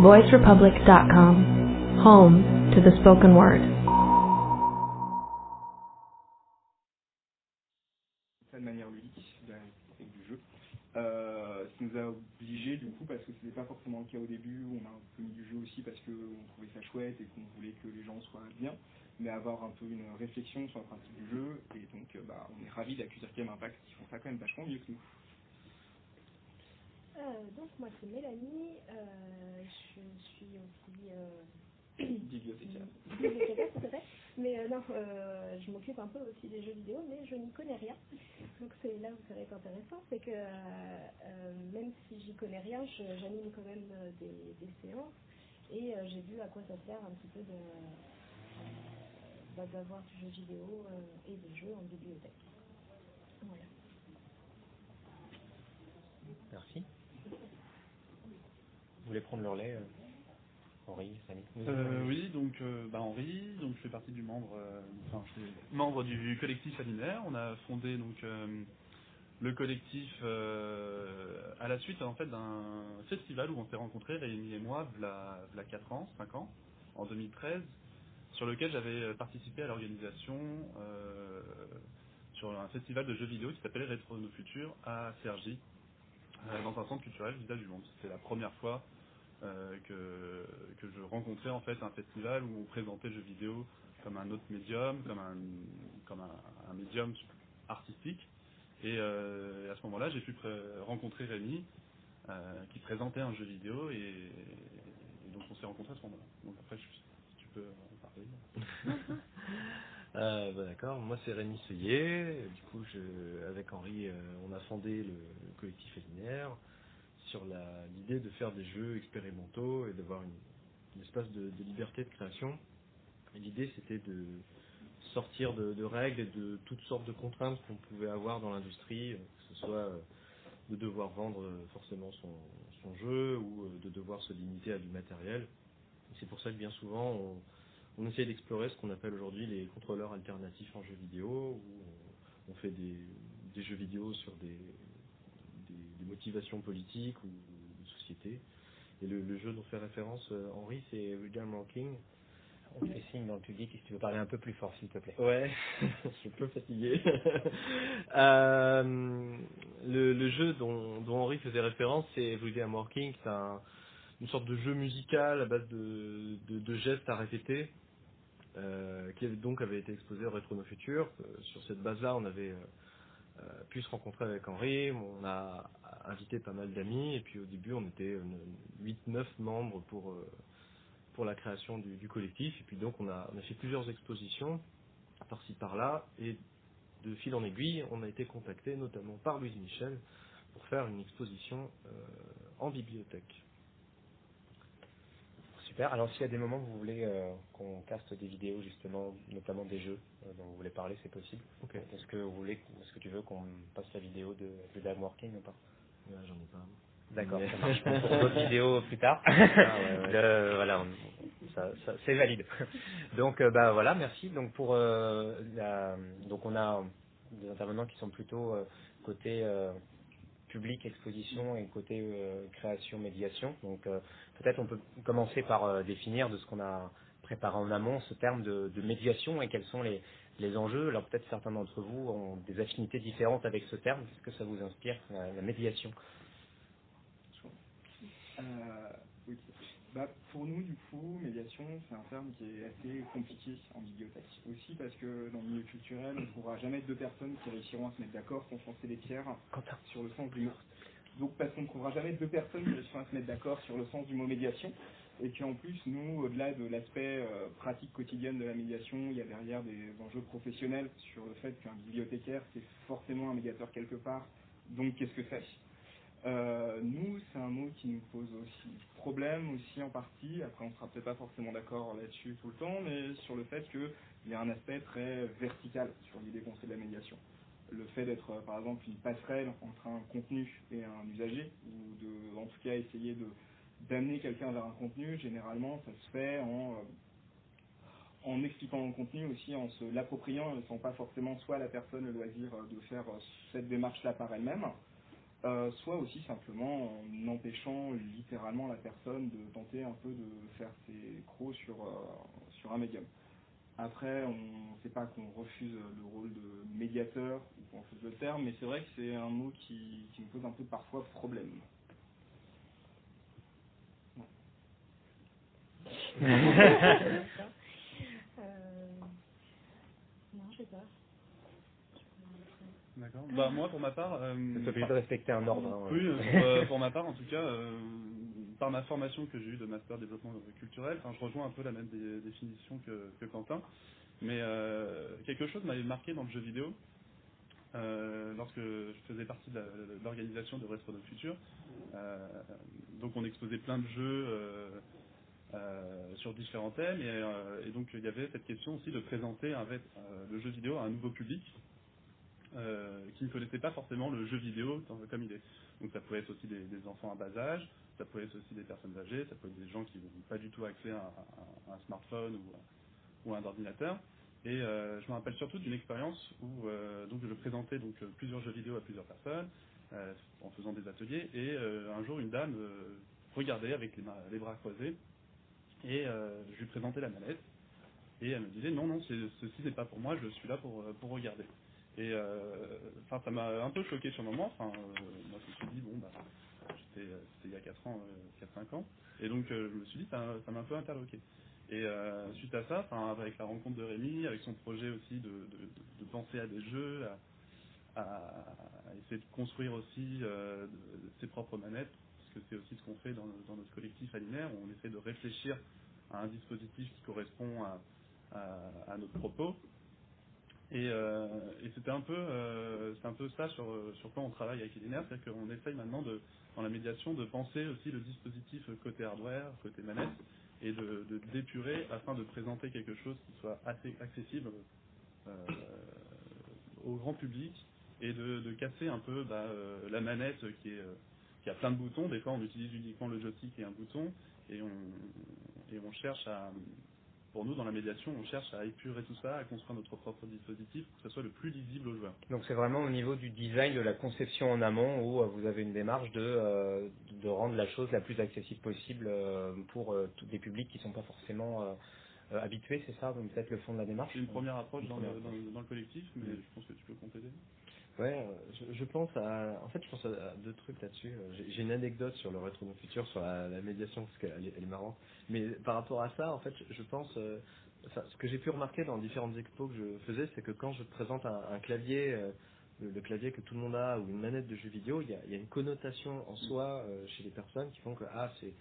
voicerepublic.com, home to the spoken word. de manière ludique du jeu. Euh, qui nous a obligé du coup parce que c'était pas forcément le cas au début, on a un peu mis du jeu aussi parce qu'on trouvait ça chouette et qu'on voulait que les gens soient bien, mais avoir un peu une réflexion sur le principe du jeu et donc euh, bah, on est ravis d'accuser Game Impact qui font ça quand même vachement mieux que nous. Euh, donc moi c'est Mélanie, euh, je suis aussi euh, Bibliothécaire. bibliothécaire tout à fait, mais euh, non, euh, je m'occupe un peu aussi des jeux vidéo, mais je n'y connais rien. Donc c'est là où ça va être intéressant, c'est que euh, euh, même si j'y connais rien, j'anime quand même des, des séances et euh, j'ai vu à quoi ça sert un petit peu de bah, d'avoir du jeu vidéo euh, et des jeux en bibliothèque. Voilà. Merci. Vous voulez prendre le relais, euh, Henri, Samy Euh, oui, donc euh, bah, Henri, donc je fais partie du membre, euh, enfin je suis membre du collectif Alinaire. On a fondé donc le collectif à la suite en fait d'un festival où on s'est rencontrés, Rémi et moi, v'là, v'là 4 ans, 5 ans, en 2013, sur lequel j'avais participé à l'organisation sur un festival de jeux vidéo qui s'appelait Rétro Nos Futurs à Cergy, dans un centre culturel Visage du Monde. C'était la première fois euh, que, que je rencontrais en fait un festival où on présentait le jeu vidéo comme un autre médium, comme un, comme un, médium artistique. Et euh, à ce moment-là, j'ai pu rencontrer Rémi, euh, qui présentait un jeu vidéo, et, et donc on s'est rencontrés à ce moment-là. Donc après, je- si tu peux en parler. Euh, bah, D'accord, moi c'est Rémi Seuillet. Du coup, avec Henri, euh, on a fondé le, le collectif Elinaire sur l'idée de faire des jeux expérimentaux et d'avoir un espace de, liberté de création. L'idée c'était de sortir de, règles et de toutes sortes de contraintes qu'on pouvait avoir dans l'industrie, euh, que ce soit de devoir vendre forcément son, son jeu ou de devoir se limiter à du matériel. C'est pour ça que bien souvent on, on essaie d'explorer ce qu'on appelle aujourd'hui les contrôleurs alternatifs en jeux vidéo, où on, fait des, des jeux vidéo sur des, des, des motivations politiques ou de société. Et le, le jeu dont fait référence euh, Henri, c'est William Ranking. On te fait signe dans le public si tu veux parler un peu plus fort, s'il te plaît. Ouais, je suis un peu fatigué. Euh, le, le jeu dont, dont Henri faisait référence, c'est Everyday Working. C'est un- une sorte de jeu musical à base de, de, de gestes à répéter, euh, qui donc avait été exposé au Rétro No Future. Euh, sur cette base-là, on avait euh, pu se rencontrer avec Henri. On a invité pas mal d'amis, et puis au début, on était 8-9 membres pour pour la création du, collectif. Et puis donc on a, on a fait plusieurs expositions par-ci par-là. Et de fil en aiguille, on a été contacté notamment par Louise Michel pour faire une exposition en bibliothèque. Super. Alors s'il y a des moments où vous voulez euh, qu'on caste des vidéos justement, notamment des jeux euh, dont vous voulez parler, c'est possible. Ok. Est-ce que vous voulez, est-ce que tu veux qu'on passe la vidéo de, de Dame Working ou pas? Ouais, J'en ai pas. D'accord, Mais- ça marche pour d'autres vidéos plus tard. Ah, ouais, ouais. Le- voilà, on- ça, ça- c'est valide. Donc euh, bah voilà, merci. Donc pour euh, la- donc on a des intervenants qui sont plutôt euh, côté euh, public exposition et côté euh, création médiation. Donc euh, peut-être on peut commencer par euh, définir de ce qu'on a préparé en amont ce terme de, de médiation et quels sont les, les enjeux. Alors peut-être certains d'entre vous ont des affinités différentes avec ce terme. Qu'est-ce que ça vous inspire la, la médiation? Euh. Bah, pour nous, du coup, médiation, c'est un terme qui est assez compliqué en bibliothèque. Aussi parce que dans le milieu culturel, on ne trouvera jamais deux personnes qui réussiront à se mettre d'accord pour foncer les pierres sur le sens du mot. Donc parce qu'on ne trouvera jamais deux personnes qui à se mettre d'accord sur le sens du mot médiation. Et puis en plus, nous, au-delà de l'aspect euh, pratique quotidienne de la médiation, il y a derrière des enjeux professionnels sur le fait qu'un bibliothécaire, c'est forcément un médiateur quelque part. Donc qu'est-ce que c'est euh, nous, c'est un mot qui nous pose aussi problème, aussi en partie. Après, on sera peut-être pas forcément d'accord là-dessus tout le temps, mais sur le fait qu'il y a un aspect très vertical sur l'idée qu'on fait de la médiation. Le fait d'être, euh, par exemple, une passerelle entre un contenu et un usager, ou de, en tout cas, essayer d'amener quelqu'un vers un contenu, généralement, ça se fait en euh, expliquant le contenu aussi, en se l'appropriant, ne laissant pas forcément soit la personne le loisir euh, de faire cette démarche-là par elle-même, soit aussi simplement en empêchant littéralement la personne de tenter un peu de faire ses crocs sur, sur un médium. Après, on ne sait pas qu'on refuse le rôle de médiateur ou qu'on refuse le terme, mais c'est vrai que c'est un mot qui, qui me pose un peu parfois problème. Euh, Non, je sais pas. D'accord. Bah moi pour ma part, euh, Vous obligé de respecter un ordre. hein, oui, ouais. euh, pour, euh, pour ma part en tout cas, euh, par ma formation que j'ai eue de master développement culturel, je rejoins un peu la même dé- définition que, que Quentin, mais euh, quelque chose m'avait marqué dans le jeu vidéo. euh, lorsque je faisais partie de l'organisation de Retro de Futur, Euh, donc on exposait plein de jeux euh, sur différents thèmes et, donc il y avait cette question aussi de présenter le jeu vidéo à un nouveau public euh, qui ne connaissait pas forcément le jeu vidéo comme il est. Donc ça pouvait être aussi des, enfants à bas âge, ça pouvait être aussi des personnes âgées, ça pouvait être des gens qui n'ont pas du tout accès à, un- smartphone ou, à- un ordinateur. Et euh, je me rappelle surtout d'une expérience où euh, donc je présentais donc plusieurs jeux vidéo à plusieurs personnes en faisant des ateliers et un jour une dame regardait avec les, bras croisés et je lui présentais la manette et elle me disait non non ceci n'est pas pour moi je suis là pour, pour regarder et euh, enfin ça m'a un peu choqué sur le moment. Euh, moi je me suis dit bon bah euh, c'était il y a 4 ans euh, 4 5 ans. Et donc je me suis dit ça m'a un peu interloqué. Et suite à ça avec la rencontre de Rémi avec son projet aussi de, de, penser à des jeux à, essayer de construire aussi ses propres manettes parce que c'est aussi ce qu'on fait dans, dans notre collectif alinaire on essaie de réfléchir à un dispositif qui correspond à, à- à notre propos et, euh, et c'était un peu, euh, c'est un peu ça sur, sur quoi on travaille avec Ilinaire, c'est qu'on essaye maintenant de, dans la médiation de penser aussi le dispositif côté hardware, côté manette, et de, de d'épurer afin de présenter quelque chose qui soit assez accessible euh, au grand public et de, casser un peu bah, euh, la manette euh, qui a plein de boutons. Des fois, on utilise uniquement le joystick et un bouton, et on, et on cherche à, pour nous, dans la médiation, on cherche à épurer tout ça, à construire notre propre dispositif pour que ce soit le plus lisible aux joueurs. Donc c'est vraiment au niveau du design, de la conception en amont, où euh, vous avez une démarche de, euh, de rendre la chose la plus accessible possible euh, pour euh, tous des publics qui ne sont pas forcément habitués, c'est ça? Donc peut-être le fond de la démarche? C'est une première approche Une dans, première le, dans, le- dans le collectif, mais je pense que tu peux compléter. Ouais, euh, je, je pense à, en fait, je pense à, à deux trucs là-dessus. Euh, J'ai j'ai une anecdote sur le rétro no futur, sur la, la médiation, parce qu'elle est, elle est marrante. Mais par rapport à ça, en fait, je, je pense, euh, enfin, ce que j'ai pu remarquer dans différentes expos que je faisais, c'est que quand je présente un, un clavier, euh, le, le clavier que tout le monde a, ou une manette de jeu vidéo, il y a, il y a une connotation en soi euh, chez les personnes qui font que ah, c'est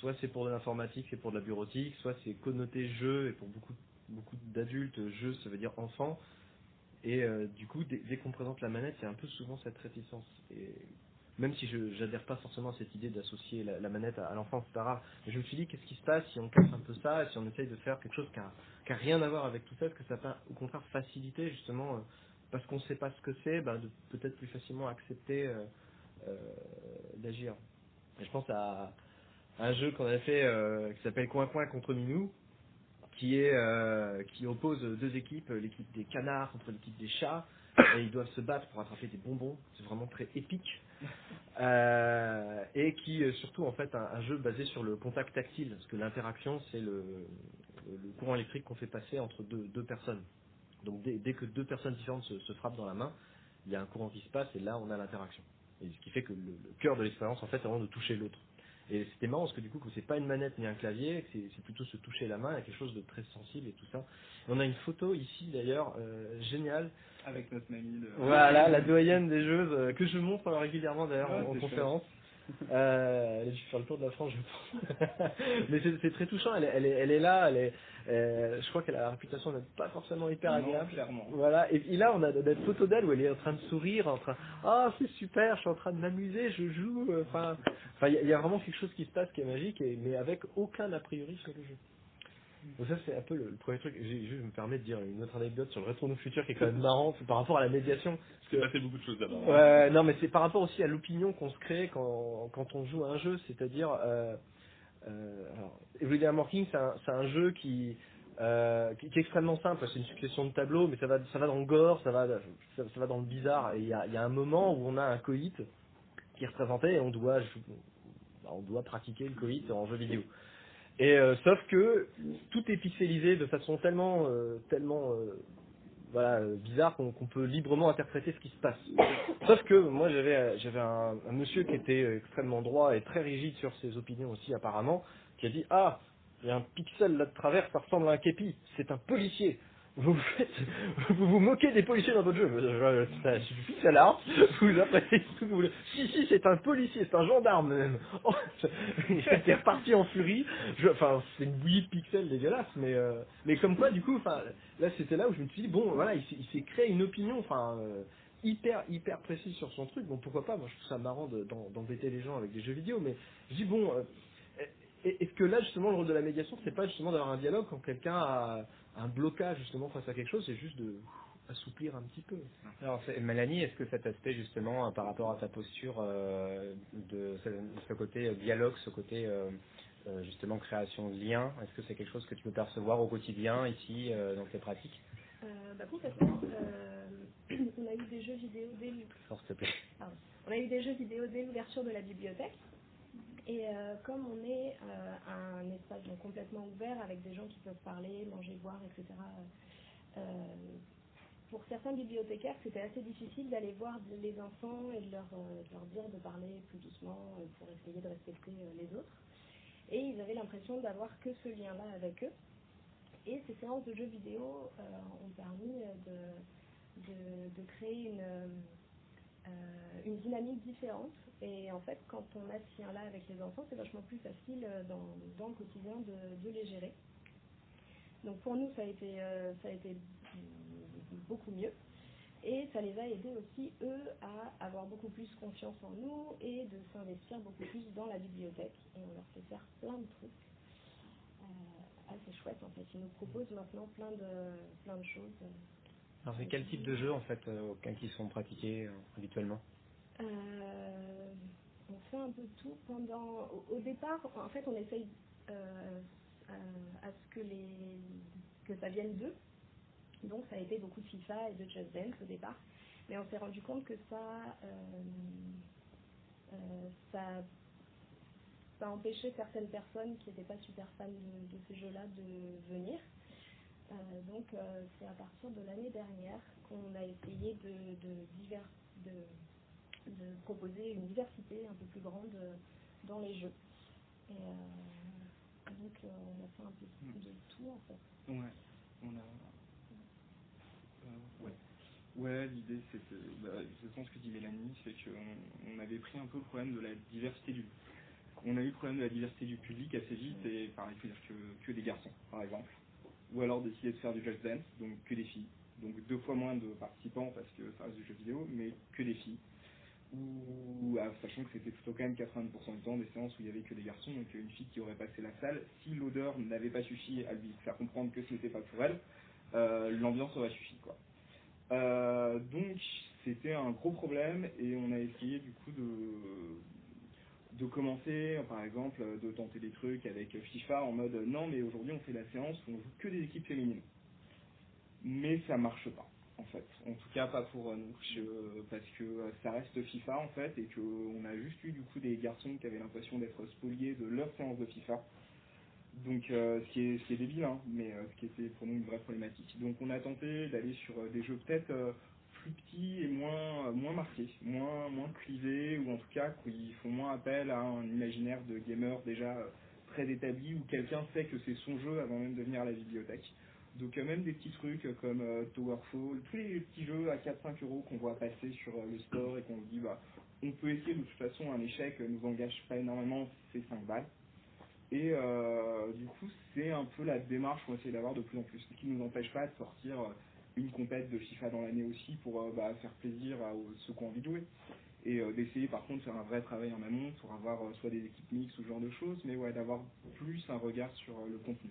soit c'est pour de l'informatique, c'est pour de la bureautique, soit c'est connoté jeu, et pour beaucoup beaucoup d'adultes, jeu, ça veut dire enfant. Et euh, du coup, dès, qu'on présente la manette, il y a un peu souvent cette réticence. Et même si je n'adhère pas forcément à cette idée d'associer la, manette à, à l'enfant, c'est pas grave. Mais je me suis dit, qu'est-ce qui se passe si on casse un peu ça, si on essaye de faire quelque chose qui a, qui a rien à voir avec tout ça, est-ce que ça va au contraire faciliter justement, euh, parce qu'on ne sait pas ce que c'est, bah, de peut-être plus facilement accepter euh, euh, d'agir. Je pense à, à un jeu qu'on a fait euh, qui s'appelle Coin Coin contre Minou, qui est euh, qui oppose deux équipes, l'équipe des canards contre l'équipe des chats, et ils doivent se battre pour attraper des bonbons. C'est vraiment très épique. Euh, et qui euh, surtout en fait un, un jeu basé sur le contact tactile, parce que l'interaction c'est le, le courant électrique qu'on fait passer entre deux, deux personnes. Donc dès, dès que deux personnes différentes se, se frappent dans la main, il y a un courant qui se passe et là on a l'interaction. Et ce qui fait que le, le cœur de l'expérience en fait c'est vraiment de toucher l'autre. Et c'était marrant parce que du coup, que c'est pas une manette ni un clavier, c'est plutôt se toucher la main, il y a quelque chose de très sensible et tout ça. Et on a une photo ici d'ailleurs, euh, géniale. Avec notre mamie. De... Voilà, la doyenne des jeux, euh, que je montre régulièrement d'ailleurs Ouais, en, conférence. Euh, elle a dû faire le tour de la France, je pense. Mais c'est très touchant, elle est, elle est, elle est là, elle est, euh, je crois qu'elle a la réputation d'être pas forcément hyper Non, agréable. clairement. Voilà, et, et là on a notre photo d'elle où elle est en train de sourire, en train, ah c'est super, je suis en train de m'amuser, je joue, euh, enfin, il y, a- il y a vraiment quelque chose qui se passe qui est magique, et, mais avec aucun a priori sur le jeu. Donc ça c'est un peu le, le premier truc. J'ai- Je me permets de dire une autre anecdote sur le retour au futur qui est quand même marrant, c'est par rapport à la médiation. Il s'est passé beaucoup de choses d'abord. Ouais, non, mais c'est par rapport aussi à l'opinion qu'on se crée quand, quand on joue à un jeu, c'est-à-dire, euh, euh, alors, Everyday Working, c'est un, c'est un jeu qui, euh, qui, qui est extrêmement simple, c'est une succession de tableaux, mais ça va, ça va dans le gore, ça va, ça, ça va dans le bizarre, et il y a, il y a un moment où on a un coït, qui représentait on doit bah, on doit pratiquer le coït en jeu vidéo. Et euh, sauf que tout est pixelisé de façon tellement euh, tellement euh, bizarre qu'on peut librement interpréter ce qui se passe. Sauf que moi j'avais j'avais un, un, monsieur qui était extrêmement droit et très rigide sur ses opinions aussi apparemment, qui a dit ah il y a un pixel là de travers, ça ressemble à un képi, c'est un policier vous faites, vous vous moquez des policiers dans votre jeu. Je, ça suffit, ça là. Vous appréciez tout vous voulez. Si, si, c'est un policier, c'est un gendarme même. Oh, J'étais reparti en furie. Enfin, c'est une bouillie de pixels dégueulasse, mais, euh, mais comme quoi, du coup, là, c'était là où je me suis dit, bon, voilà, il, s'est créé une opinion, enfin, euh, hyper, hyper précise sur son truc. Bon, pourquoi pas, moi, je trouve ça marrant d'embêter les gens avec des jeux vidéo, mais je dis, bon, euh, que là, justement, le rôle de la médiation, c'est pas justement d'avoir un dialogue quand quelqu'un a un blocage, justement, face à quelque chose, c'est juste de assouplir un petit peu. Alors, Mélanie, est-ce que cet aspect, justement, euh, par rapport à ta posture euh, de, ce côté euh, dialogue, ce côté, justement, création de liens, est-ce que c'est quelque chose que tu peux percevoir au quotidien, ici, dans tes pratiques? Bah, Complètement. on a eu des jeux vidéo dès... Force, te plaît. On a eu des jeux vidéo dès l'ouverture de la bibliothèque. Et euh, comme on est euh, un espace complètement ouvert avec des gens qui peuvent parler, manger, boire, etc., euh, pour certains bibliothécaires, c'était assez difficile d'aller voir les enfants et de leur, dire de parler plus doucement pour essayer de respecter les autres. Et ils avaient l'impression d'avoir que ce lien-là avec eux. Et ces séances de jeux vidéo ont permis de, créer une dynamique différente et en fait, quand on a ce lien-là avec les enfants, c'est vachement plus facile euh, dans, le quotidien de, les gérer. Donc pour nous, ça a été, euh, ça a été beaucoup mieux. Et ça les a aidés aussi, eux, à avoir beaucoup plus confiance en nous et de s'investir beaucoup plus dans la bibliothèque. Et on leur fait faire plein de trucs. Euh, assez chouette en fait. Ils nous proposent maintenant plein de, choses. Alors c'est quel type de jeux en fait euh, qui sont pratiqués habituellement? Euh, on fait un peu tout pendant. Au, départ, en fait, on essaye euh, à, à, ce que les que ça vienne d'eux. Donc, ça a été beaucoup de FIFA et de Just Dance au départ, mais on s'est rendu compte que ça, euh, euh ça, ça empêchait certaines personnes qui n'étaient pas super fans de, de ces jeux-là de venir. Euh, donc, euh, c'est à partir de l'année dernière qu'on a essayé de, de divers, de de proposer une diversité un peu plus grande euh, dans les jeux. Et euh, donc euh, on a fait un peu mm. de tout en fait. Ouais, on a. Ouais. Ouais, l'idée c'est que, bah, pense que dit Mélanie, c'est qu'on on avait pris un peu le problème de la diversité du. On a eu le problème de la diversité du public assez vite, et dire que, que des garçons, par exemple. Ou alors décider de faire du Just Dance, donc que des filles. Donc deux fois moins de participants parce que ça reste du jeu vidéo, mais que des filles ou ah, sachant que c'était plutôt quand même 80% du temps des séances où il n'y avait que des garçons, donc une fille qui aurait passé la salle, si l'odeur n'avait pas suffi à lui faire comprendre que ce n'était pas pour elle, euh, l'ambiance aurait suffi quoi. Euh, donc c'était un gros problème et on a essayé du coup de de commencer par exemple de tenter des trucs avec FIFA en mode non mais aujourd'hui on fait la séance où on joue que des équipes féminines. Mais ça marche pas en fait. En tout cas, pas pour nous, je, parce que ça reste FIFA en fait, et qu'on a juste eu du coup des garçons qui avaient l'impression d'être spoliés de leur séance de FIFA. Donc, euh, ce, qui est, débile, hein, mais euh, ce qui était pour nous une vraie problématique. Donc, on a tenté d'aller sur euh, des jeux peut-être euh, plus petits et moins, moins marqués, moins, moins clivés, ou en tout cas qui font moins appel à un imaginaire de gamer déjà très établi, où quelqu'un sait que c'est son jeu avant même de venir à la bibliothèque. Donc euh, même des petits trucs comme euh, Towerfall, tous les petits jeux à 4-5 euros qu'on voit passer sur euh, le store et qu'on dit bah on peut essayer de toute façon un échec nous engage pas énormément, c'est 5 balles. Et euh, du coup c'est un peu la démarche qu'on essaie d'avoir de plus en plus, ce qui ne nous empêche pas de sortir une compète de FIFA dans l'année aussi pour euh, bah, faire plaisir à, ceux qui ont envie de jouer. Et euh, d'essayer par contre de faire un vrai travail en amont pour avoir soit des équipes mixtes ou ce genre de choses, mais ouais d'avoir plus un regard sur le contenu.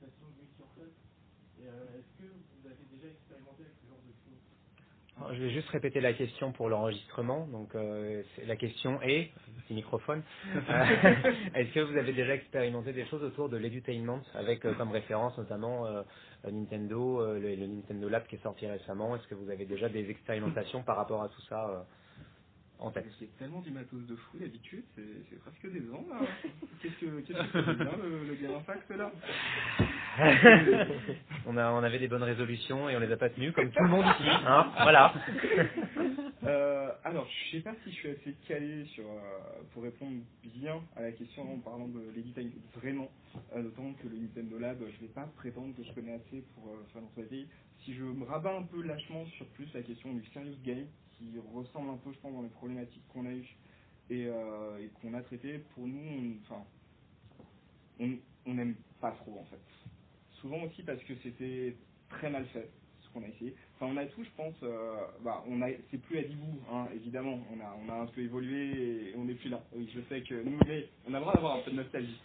connotation do it yourself. Est-ce que vous avez déjà expérimenté avec ce genre de choses? Je vais juste répéter la question pour l'enregistrement. Donc euh, la question est, petit microphone, euh, est-ce que vous avez déjà expérimenté des choses autour de l'edutainment avec euh, comme référence notamment Nintendo, le, le, Nintendo Lab qui est sorti récemment? Est-ce que vous avez déjà des expérimentations par rapport à tout ça en tête C'est tellement du matos de fou d'habitude, c'est presque des ans là. Qu'est-ce que qu'est-ce que c'est bien le, le Game Impact là? On, a, on avait des bonnes résolutions et on les a pas tenues comme tout le monde ici, hein Voilà. euh, alors, je sais pas si je suis assez calé sur euh, pour répondre bien à la question en parlant de l'éditing vraiment, euh, notamment que le Nintendo Lab, je vais pas prétendre que je connais assez pour euh, faire avis. Si je me rabats un peu lâchement sur plus la question du serious game, qui ressemble un peu, je pense, dans les problématiques qu'on a eues et, euh, et qu'on a traitées, pour nous, enfin, on n'aime pas trop en fait. Souvent aussi parce que c'était très mal fait ce qu'on a essayé. Enfin, on a tout, je pense. Euh, bah, on a, c'est plus à Dibou, hein, évidemment. On a, on a un peu évolué et on n'est plus là. Oui, je sais que nous, mais on a le droit d'avoir un peu de nostalgie.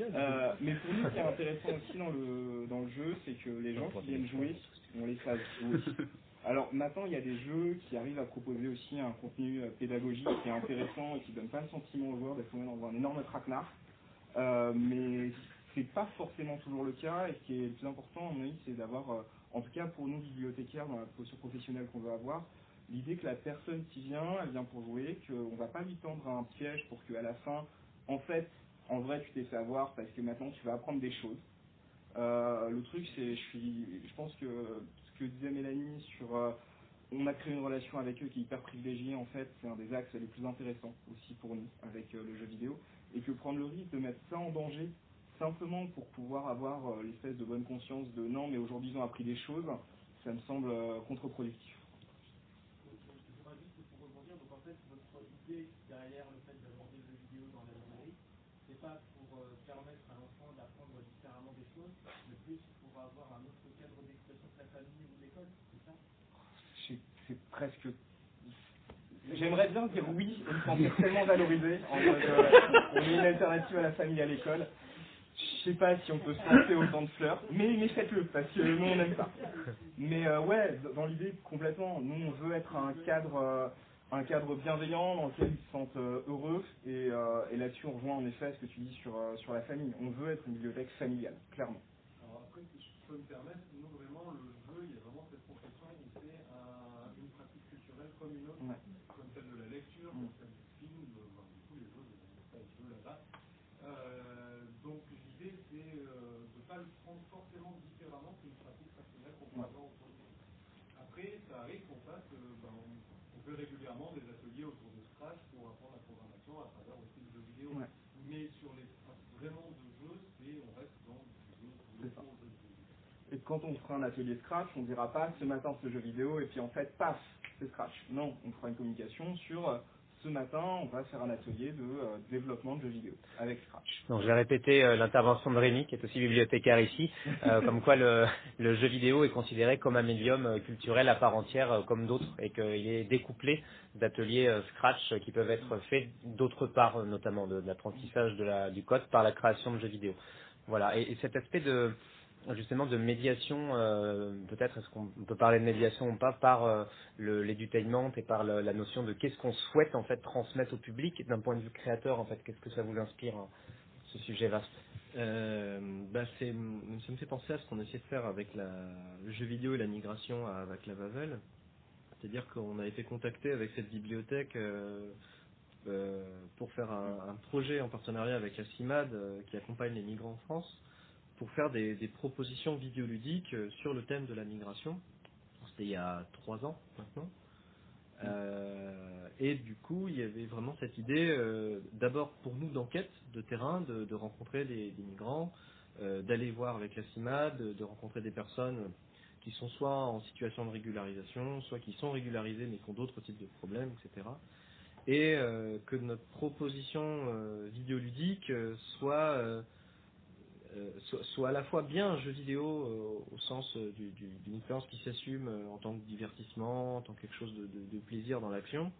Euh, mais pour nous, ce qui est intéressant aussi dans le dans le jeu, c'est que les gens qui viennent jouer, on les fasse jouer. Alors maintenant, il y a des jeux qui arrivent à proposer aussi un contenu pédagogique qui est intéressant et qui donne pas le sentiment aux joueurs d'être dans un énorme traquenard. Euh, mais c'est pas forcément toujours le cas et ce qui est le plus important, à mon avis, c'est d'avoir, euh, en tout cas pour nous bibliothécaires dans la posture professionnelle qu'on veut avoir, l'idée que la personne qui vient, elle vient pour jouer, qu'on va pas lui tendre un piège pour qu'à la fin, en fait, en vrai, tu t'es fait avoir parce que maintenant tu vas apprendre des choses. Euh, le truc, c'est, je suis, je pense que que disait Mélanie sur, euh, on a créé une relation avec eux qui est hyper privilégiée. En fait, c'est un des axes les plus intéressants aussi pour nous avec euh, le jeu vidéo, et que prendre le risque de mettre ça en danger simplement pour pouvoir avoir euh, l'espèce de bonne conscience de non, mais aujourd'hui ils ont appris des choses, ça me semble euh, contre-productif. Derrière le fait d'aborder le jeu vidéo dans la c'est pas pour euh, permettre à l'enfant d'apprendre différemment des choses, mais plus pour avoir un autre cadre d'expression que la famille ou l'école, c'est ça C'est presque J'aimerais bien dire oui et me sentir tellement valorisé en mode euh, on est une alternative à la famille et à l'école. Je sais pas si on peut se lancer autant de fleurs, mais, mais faites-le, parce que nous on aime ça. Mais euh, ouais, dans l'idée complètement, nous on veut être un cadre euh, un cadre bienveillant dans lequel ils se sentent euh, heureux et, euh, et là-dessus on rejoint en effet ce que tu dis sur, euh, sur la famille. On veut être une bibliothèque familiale, clairement. Alors après, si je peux me permettre, nous vraiment le jeu, il y a vraiment cette conception où c'est un, une pratique culturelle comme une autre, Ouais. comme celle de la lecture, comme celle du film, ben, du coup les jeux, il y a des jeux là-bas. Euh, donc l'idée c'est euh, de ne pas le prendre forcément différemment qu'une pratique rationnelle qu'on peut Ouais. avoir autour de nous. Après, ça arrive qu'on fasse, euh, ben, on, on fait régulièrement des ateliers autour de Scratch pour apprendre la programmation à travers aussi le jeu vidéo. Ouais. Mais sur les pratiques vraiment de jeu, c'est on reste dans du jeu, C'est ça. autour de jeu. Et quand on fera un atelier Scratch, on dira pas ce matin ce jeu vidéo et puis en fait, paf, c'est Scratch. Non, on fera une communication sur euh, ce matin, on va faire un atelier de euh, développement de jeux vidéo avec Scratch. Donc je vais répéter euh, l'intervention de Rémi, qui est aussi bibliothécaire ici, euh, comme quoi le, le jeu vidéo est considéré comme un médium culturel à part entière, comme d'autres, et qu'il est découplé d'ateliers Scratch qui peuvent être faits d'autre part, notamment de, de l'apprentissage la- du code par la création de jeux vidéo. Voilà, et, et cet aspect de justement de médiation, euh, peut-être est-ce qu'on peut parler de médiation ou pas, par euh, et par la notion de qu'est-ce qu'on souhaite en fait transmettre au public d'un point de vue créateur en fait, qu'est-ce que ça vous inspire hein, ce sujet vaste? Euh, bah c'est, ça me fait penser à ce qu'on essaie de faire avec le jeu vidéo et la migration avec la Vavel. C'est-à-dire qu'on a été contacté avec cette bibliothèque euh, euh, pour faire un, un projet en partenariat avec la CIMAD qui accompagne les migrants en France pour faire des, des propositions vidéoludiques euh, sur le thème de la migration. C'était il y a trois ans maintenant. Euh, et du coup, il y avait vraiment cette idée, euh, d'abord pour nous d'enquête de terrain, de, de rencontrer des, des migrants, euh, d'aller voir avec la CIMAD, de, de rencontrer des personnes qui sont soit en situation de régularisation, soit qui sont régularisées mais qui ont d'autres types de problèmes, etc. Et que notre proposition vidéoludique soit soit, soit à la fois bien un jeu vidéo euh, au sens euh, du- du- d'une expérience qui s'assume euh, en tant que divertissement, en tant que quelque chose de, plaisir dans l'action,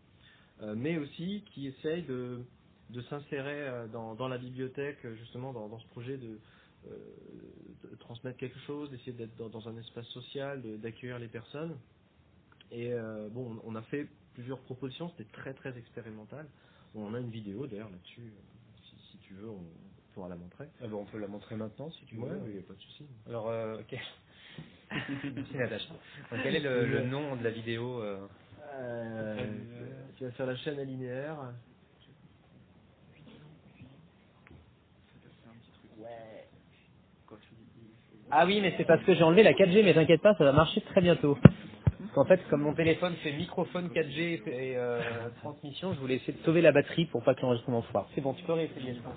euh, mais aussi qui essaye de, s'insérer euh, dans, la bibliothèque, euh, justement dans, ce projet de, euh, transmettre quelque chose, d'essayer d'être dans, un espace social, d'accueillir les personnes. Et euh, bon, on a fait plusieurs propositions, c'était très très expérimental. On a une vidéo d'ailleurs là-dessus, euh, si, tu veux, pourra la montrer. Ah bon, on peut la montrer maintenant si tu veux. Il n'y a pas de souci. Alors, euh, ok. Merci Natacha. Donc, quel est le, le nom de la vidéo euh Euh, tu vas faire la chaîne linéaire. Ah oui, mais c'est parce que j'ai enlevé la 4G, mais t'inquiète pas, ça va marcher très bientôt. Qu'en fait, comme mon téléphone fait microphone 4G et euh, transmission, je voulais essayer de sauver la batterie pour pas que l'enregistrement foire. C'est bon, tu peux réessayer, je pense.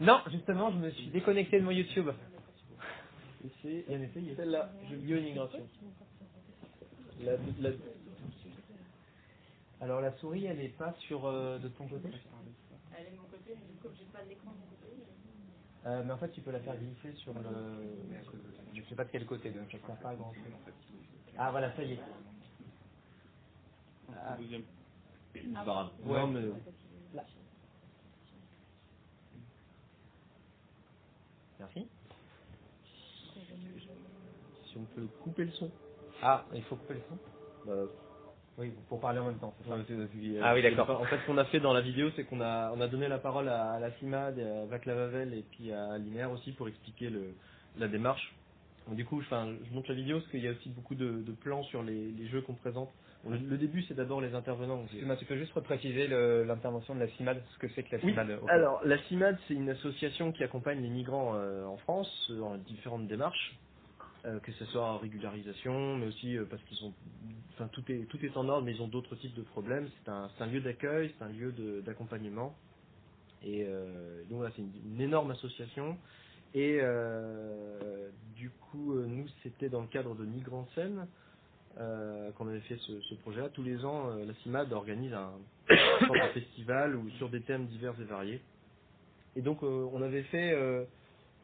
Non, justement, je me suis déconnecté de mon YouTube. C'est celle-là. La, la, Alors la souris, elle est pas sur euh, de ton côté Elle est de mon côté, mais du coup, j'ai pas d'écran de mon côté. euh, Mais en fait, tu peux la faire glisser sur le. Je sais pas de quel côté, donc ça sert pas à grand chose. Ah voilà, ça y est. Ah, grave. Ouais. Non, mais Merci. si on peut couper le son. Ah, il faut couper le son? Bah, Oui, pour parler en même temps, ça c'est- Ah oui, d'accord. En fait, ce qu'on a fait dans la vidéo, c'est qu'on a, on a donné la parole à, à la CIMAD, à Vaclav Havel et puis à Linéaire aussi pour expliquer le, la démarche. Donc, du coup, je, je montre la vidéo parce qu'il y a aussi beaucoup de, de plans sur les, les jeux qu'on présente. Le, le début, c'est d'abord les intervenants. Excuse-moi, tu peux juste repréciser l'intervention de la CIMAD, ce que c'est que la CIMAD alors la CIMAD, c'est une association qui accompagne les migrants euh, en France euh, dans différentes démarches, euh, que ce soit en régularisation, mais aussi euh, parce qu'ils ont, enfin tout est tout est en ordre, mais ils ont d'autres types de problèmes. C'est un, lieu d'accueil, c'est un lieu d'accompagnement, et donc voilà, c'est une, une énorme association. Et du coup, nous, c'était dans le cadre de Migrants Scène euh, qu'on avait fait ce, ce projet-là. Tous les ans, euh, la CIMAD organise un, festival ou sur des thèmes divers et variés. Et donc, euh, on avait fait euh,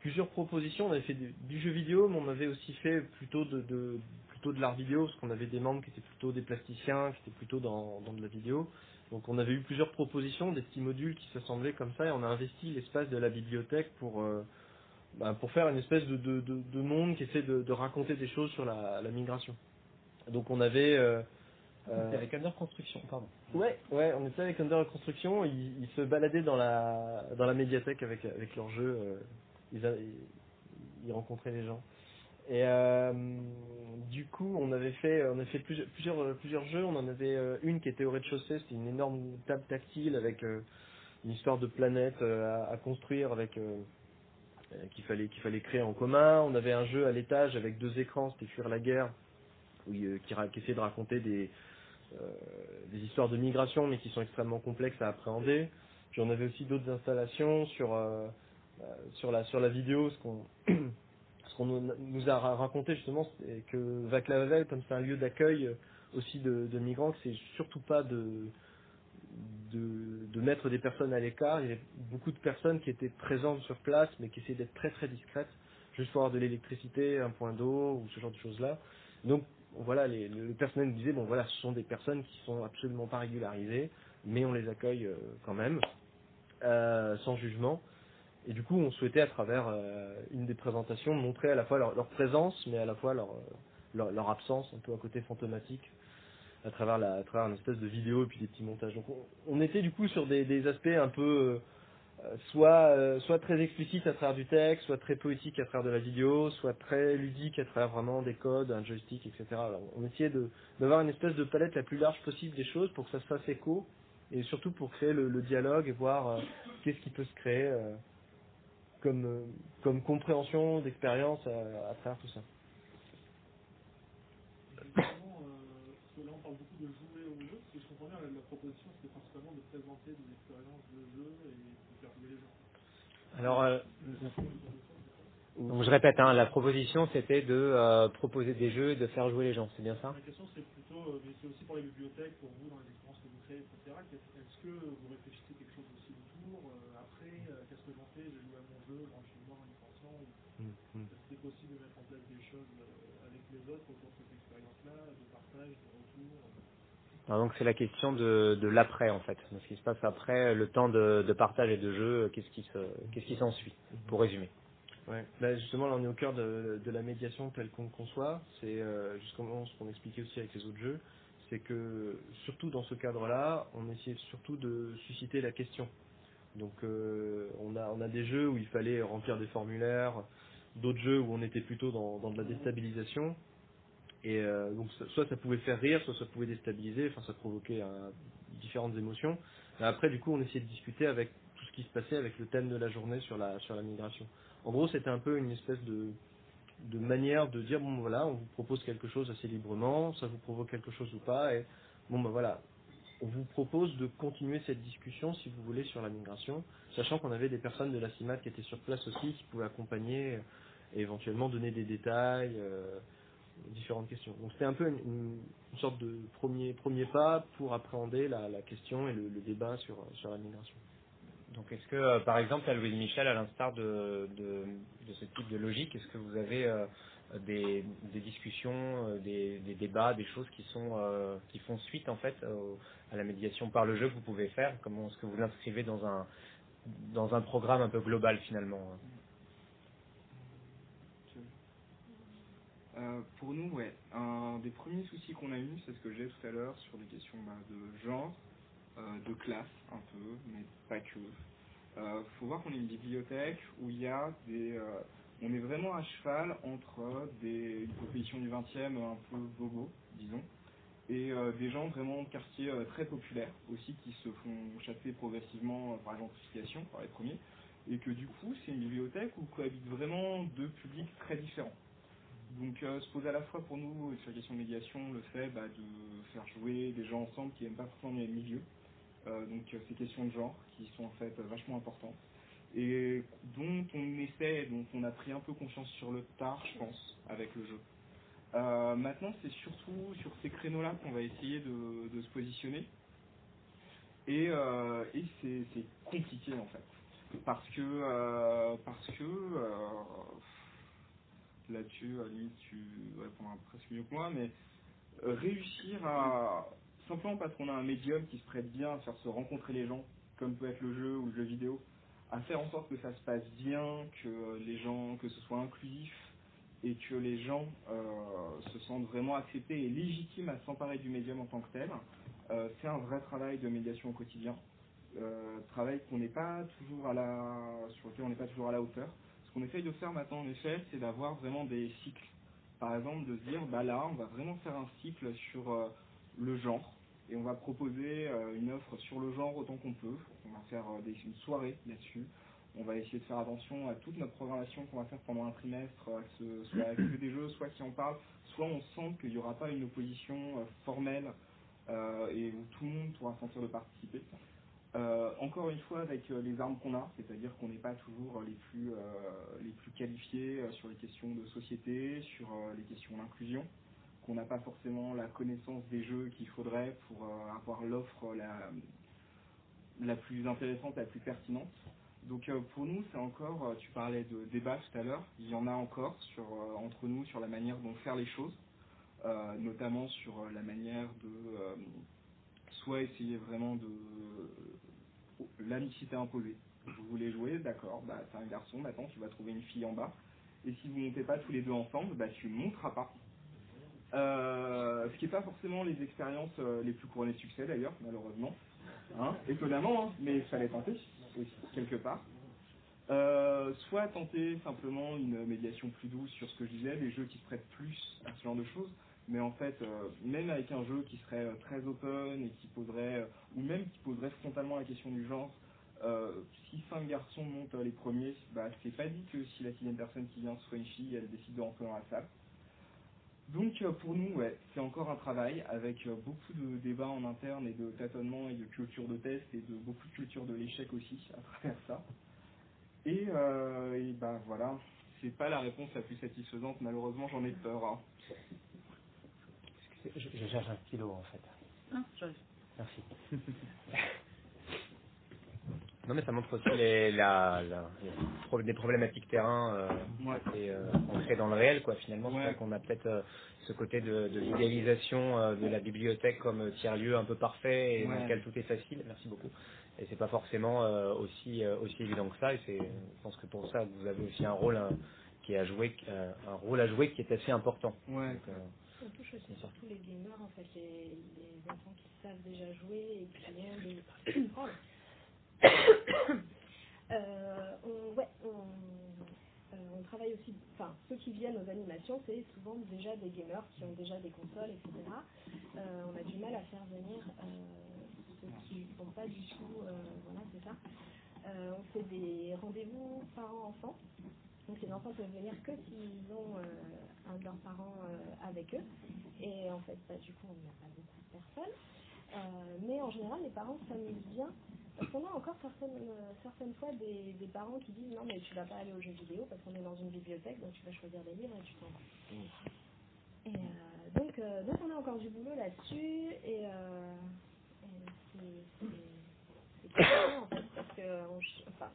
plusieurs propositions. On avait fait du, du jeu vidéo, mais on avait aussi fait plutôt de, de- plutôt de l'art vidéo, parce qu'on avait des membres qui étaient plutôt des plasticiens, qui étaient plutôt dans, dans de la vidéo. Donc, on avait eu plusieurs propositions, des petits modules qui s'assemblaient comme ça, et on a investi l'espace de la bibliothèque pour bah, pour faire une espèce de, de, de, de monde qui essaie de, de raconter des choses sur la, la migration. Donc, on avait euh, euh, avec Under Construction, pardon. Ouais, ouais, on était avec Under Construction, ils, ils se baladaient dans la dans la médiathèque avec avec leurs jeux, euh, ils, ils, rencontraient les gens. Et euh, du coup, on avait fait on a fait plusieurs plusieurs plusieurs jeux, on en avait une qui était au rez-de-chaussée, c'était une énorme table tactile avec une histoire de planète à, à construire avec qu'il fallait qu'il fallait créer en commun. On avait un jeu à l'étage avec deux écrans, c'était Fuir la guerre, qui, qui essayait de raconter des euh, des histoires de migration, mais qui sont extrêmement complexes à appréhender. Puis on avait aussi d'autres installations sur euh, euh, la vidéo, ce qu'on nous a ra- raconté justement, c'est que Vaclav Havel, comme c'est un lieu d'accueil aussi de, migrants, que c'est surtout pas de, de mettre des personnes à l'écart. Il y avait beaucoup de personnes qui étaient présentes sur place, mais qui essayaient d'être très très discrètes, juste pour avoir de l'électricité, un point d'eau ou ce genre de choses là. Donc voilà, le personnel disait bon voilà, ce sont des personnes qui sont absolument pas régularisées, mais on les accueille euh, quand même, euh, sans jugement. Et du coup, on souhaitait à travers euh, une des présentations montrer à la fois leur, présence, mais à la fois leur, leur, absence, un peu à côté fantomatique, à travers, à travers une espèce de vidéo et puis des petits montages. Donc on, était du coup sur des, aspects un peu soit, euh, soit très explicites à travers du texte, soit très poétiques à travers de la vidéo, soit très ludiques à travers vraiment des codes, un joystick, etc. On essayait d'avoir une espèce de palette la plus large possible des choses pour que ça se fasse écho et surtout pour créer le, dialogue et voir euh, qu'est-ce qui peut se créer euh, comme, euh, comme compréhension d'expérience à, travers tout ça. Euh, de jouer au jeu, je comprends la, proposition c'était principalement de présenter des expériences de jeu et Alors, euh, donc je répète, hein, la proposition c'était de euh, proposer des jeux et de faire jouer les gens, c'est bien ça? Ma question c'est plutôt, euh, mais c'est aussi pour les bibliothèques, pour vous dans les expériences que vous créez, etc. Est-ce que vous réfléchissez quelque chose aussi autour, euh, après, euh, qu'est-ce que j'en fais? J'ai joué à mon jeu tranquillement en y pensant. Mm, mm. C'était possible de mettre en place des choses euh, avec les autres autour de cette expérience-là, de partage, de retour? Alors donc c'est la question de, de l'après en fait, de ce qui se passe après, le temps de, de partage et de jeu, qu'est-ce qui se, qu'est-ce qui s'ensuit, pour résumer. Ouais. Bah, justement, là, on est au cœur de, de la médiation telle qu'on conçoit. C'est euh, justement ce qu'on expliquait aussi avec les autres jeux. C'est que, surtout dans ce cadre-là, on essayait surtout de susciter la question. Donc, euh, on, a, on a des jeux où il fallait remplir des formulaires, d'autres jeux où on était plutôt dans, dans de la déstabilisation. Et euh, donc, soit ça pouvait faire rire, soit ça pouvait déstabiliser, enfin, ça provoquait euh, différentes émotions. Et après, du coup, on essayait de discuter avec tout ce qui se passait avec le thème de la journée sur la, sur la migration. En gros, c'était un peu une espèce de, de manière de dire bon voilà, on vous propose quelque chose assez librement, ça vous provoque quelque chose ou pas, et bon ben voilà, on vous propose de continuer cette discussion si vous voulez sur la migration, sachant qu'on avait des personnes de la CIMAT qui étaient sur place aussi, qui pouvaient accompagner et éventuellement donner des détails, euh, différentes questions. Donc c'était un peu une, sorte de premier premier pas pour appréhender la, question et le, débat sur sur la migration. Donc est-ce que euh, par exemple à Louise Michel, à l'instar de, de, ce type de logique, est-ce que vous avez euh, des, des discussions, euh, des, des débats, des choses qui sont qui font suite en fait à la médiation par le jeu que vous pouvez faire? Comment est-ce que vous l'inscrivez dans un dans un programme un peu global finalement hein Euh, pour nous, ouais, un des premiers soucis qu'on a eu, c'est ce que j'ai tout à l'heure sur des questions bah, de genre, euh, de classe un peu, mais pas que. Euh, faut voir qu'on est une bibliothèque où il y a des, euh, on est vraiment à cheval entre des, une proposition du 20e un peu bobo, disons, et des gens vraiment de quartiers très populaires aussi qui se font chasser progressivement par la gentrification, par les premiers, et que du coup c'est une bibliothèque où cohabitent vraiment deux publics très différents. Donc euh, se pose à la fois pour nous sur la question de médiation le fait bah, de faire jouer des gens ensemble qui n'aiment pas forcément le même milieu. Euh, donc euh, ces questions de genre qui sont en fait vachement importantes et dont on essaie, dont on a pris un peu conscience sur le tard, je pense, avec le jeu. Maintenant, c'est surtout sur ces créneaux-là qu'on va essayer de, de se positionner. Et, et c'est compliqué en fait. Parce que, parce que là-dessus, limite, tu répondras presque mieux que moi, mais euh, réussir à, simplement parce qu'on a un médium qui se prête bien à faire se rencontrer les gens, comme peut être le jeu ou le jeu vidéo, à faire en sorte que ça se passe bien, que les gens, que ce soit inclusif, et que les gens euh, se sentent vraiment acceptés et légitimes à s'emparer du médium en tant que tel, euh, c'est un vrai travail de médiation au quotidien. Euh, travail qu'on n'est pas toujours à la, sur lequel on n'est pas toujours à la hauteur. Ce qu'on essaye de faire maintenant, en effet, c'est d'avoir vraiment des cycles. Par exemple, de se dire, bah là, on va vraiment faire un cycle sur euh, le genre, et on va proposer euh, une offre sur le genre autant qu'on peut. On va faire euh, une soirée là-dessus. On va essayer de faire attention à toute notre programmation qu'on va faire pendant un trimestre, que ce soit que des jeux, soit qui en parlent, soit on sent qu'il n'y aura pas une opposition formelle et où tout le monde pourra sentir de participer. Euh, encore une fois avec euh, les armes qu'on a, c'est-à-dire qu'on n'est pas toujours les plus, euh, les plus qualifiés euh, sur les questions de société, sur euh, les questions d'inclusion, qu'on n'a pas forcément la connaissance des jeux qu'il faudrait pour euh, avoir l'offre la, la plus intéressante, la plus pertinente. Donc euh, pour nous, c'est encore, euh, tu parlais de débat tout à l'heure, il y en a encore euh, entre nous sur la manière dont faire les choses, euh, notamment sur euh, la manière de euh, soit essayer vraiment de l'amicité imposée. Vous voulez jouer, d'accord, bah un garçon, maintenant tu vas trouver une fille en bas. Et si vous montez pas tous les deux ensemble, bah tu monteras pas. Euh, ce qui n'est pas forcément les expériences euh, les plus couronnées de succès d'ailleurs, malheureusement. Hein, étonnamment, hein, mais il fallait tenter quelque part. Euh, soit tenter simplement une médiation plus douce sur ce que je disais, des jeux qui se prêtent plus à ce genre de choses, mais en fait, euh, même avec un jeu qui serait euh, très open et qui poserait, euh, ou même qui poserait frontalement la question du genre, si cinq garçons montent les premiers, bah, c'est pas dit que si la sixième personne qui vient soit une elle décide de rentrer dans la salle. Donc pour nous, ouais, c'est encore un travail avec beaucoup de débats en interne et de tâtonnements et de culture de test et de beaucoup de culture de l'échec aussi à travers ça. Et, euh, bah voilà, c'est pas la réponse la plus satisfaisante, malheureusement j'en ai peur. hein. Je, je cherche un stylo en fait. Ah, j'arrive. Merci. Non, mais ça montre aussi les, la, la, les pro- des problématiques terrain euh, Ouais. assez, euh, ancrées dans le réel, quoi. Finalement, c'est vrai qu'on a peut-être euh, ce côté de, de l'idéalisation euh, de la bibliothèque comme euh, tiers-lieu un peu parfait et dans lequel tout est facile. Merci beaucoup. Et c'est pas forcément euh, aussi euh, aussi évident que ça. Et c'est, je pense que pour ça, vous avez aussi un rôle qui jouer, euh, un rôle à jouer qui est assez important. Ouais. Donc, euh, On touche aussi surtout les gamers, en fait, les, les enfants qui savent déjà jouer et qui des... Pardon. Euh, on, ouais, on, euh, on travaille aussi, enfin, ceux qui viennent aux animations, c'est souvent déjà des gamers qui ont déjà des consoles, etc. Euh, on a du mal à faire venir euh, ceux qui ne sont pas du tout, euh, voilà, c'est ça. Euh, on fait des rendez-vous parents-enfants. Donc les enfants peuvent venir que s'ils ont euh, un de leurs parents euh, avec eux. Et en fait, bah, du coup, on n'a pas beaucoup de personnes. Euh, mais en général, les parents s'amusent bien. Parce qu'on a encore certaines, certaines fois des, des parents qui disent non mais tu vas pas aller aux jeux vidéo parce qu'on est dans une bibliothèque donc tu vas choisir des livres et tu t'en vas. Donc, donc on a encore du boulot là-dessus et,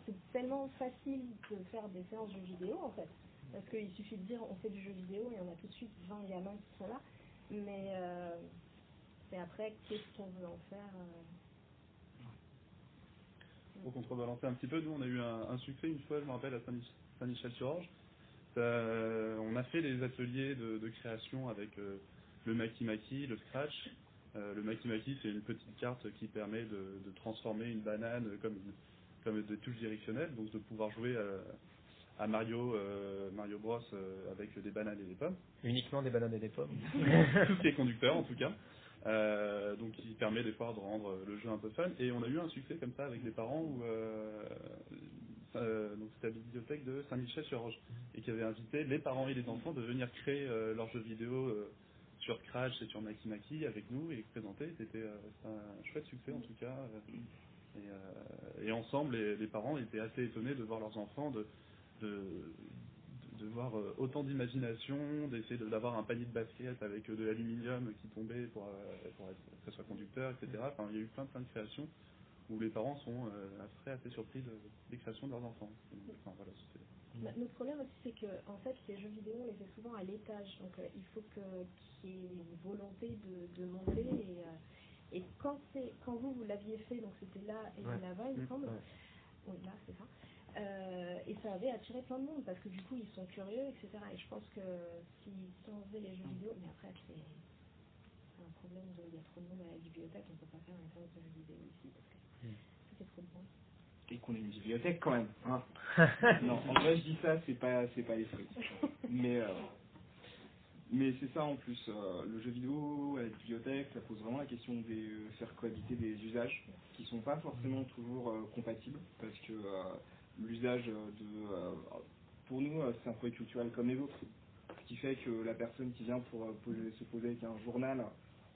c'est tellement facile de faire des séances de jeux vidéo en fait parce qu'il suffit de dire on fait du jeu vidéo et on a tout de suite 20 gamins qui sont là mais euh, c'est après qu'est-ce qu'on veut en faire euh, Pour contrebalancer un petit peu, nous on a eu un, succès une fois, je me rappelle, à Saint-Mich- Saint-Michel-sur-Orge. On a fait des ateliers de, création avec euh, le Maki Maki, le Scratch. Euh, le Maki Maki, c'est une petite carte qui permet de, de transformer une banane comme, comme des touches directionnelles, donc de pouvoir jouer à, à Mario, euh, Mario Bros euh, avec des bananes et des pommes. uniquement des bananes et des pommes. tout ce qui est conducteur en tout cas. Euh, donc qui permet des fois de rendre le jeu un peu fun. Et on a eu un succès comme ça avec des parents où euh, euh, donc c'était la bibliothèque de Saint-Michel-sur-Orge et qui avait invité les parents et les enfants de venir créer euh, leurs jeux vidéo euh, sur Scratch et sur Maki Maki avec nous et les présenter. Euh, c'était un chouette succès en tout cas. Euh, Et, euh, et ensemble, les, les parents étaient assez étonnés de voir leurs enfants de, de, de voir euh, autant d'imagination, d'essayer de- d'avoir un panier de basket avec euh, de l'aluminium qui tombait pour, pour être, que ce soit conducteur, etc. Enfin, il y a eu plein, plein de créations où les parents sont euh, très assez surpris de- des créations de leurs enfants. Enfin, voilà, c'était- Bah, Notre problème aussi, c'est que en fait, les jeux vidéo, on les fait souvent à l'étage. Donc, euh, il faut que- qu'il y ait une volonté de, de monter. Et, euh, et quand, c'est- quand vous, vous l'aviez fait, donc c'était là et Ouais. là-bas, il me Mm, semble. ouais. Oui, là, c'est ça. Euh, et ça avait attiré plein de monde parce que du coup, ils sont curieux, etc. Et je pense que si, si on faisait les jeux vidéo, mais après, c'est un problème de. Il y a trop de monde à la bibliothèque, on peut pas faire une séance de jeux vidéo ici parce que Mm. fait trop de monde. Et qu'on ait une bibliothèque quand même. Hein. non, en vrai, je dis ça, c'est pas, c'est pas l'esprit. Mais, euh, mais c'est ça en plus. euh, le jeu vidéo la bibliothèque, ça pose vraiment la question de faire cohabiter des usages qui sont pas forcément toujours euh, compatibles parce que euh, l'usage de. euh, pour nous, euh, c'est un produit culturel comme les autres. Ce qui fait que la personne qui vient pour euh, poser- se poser avec un journal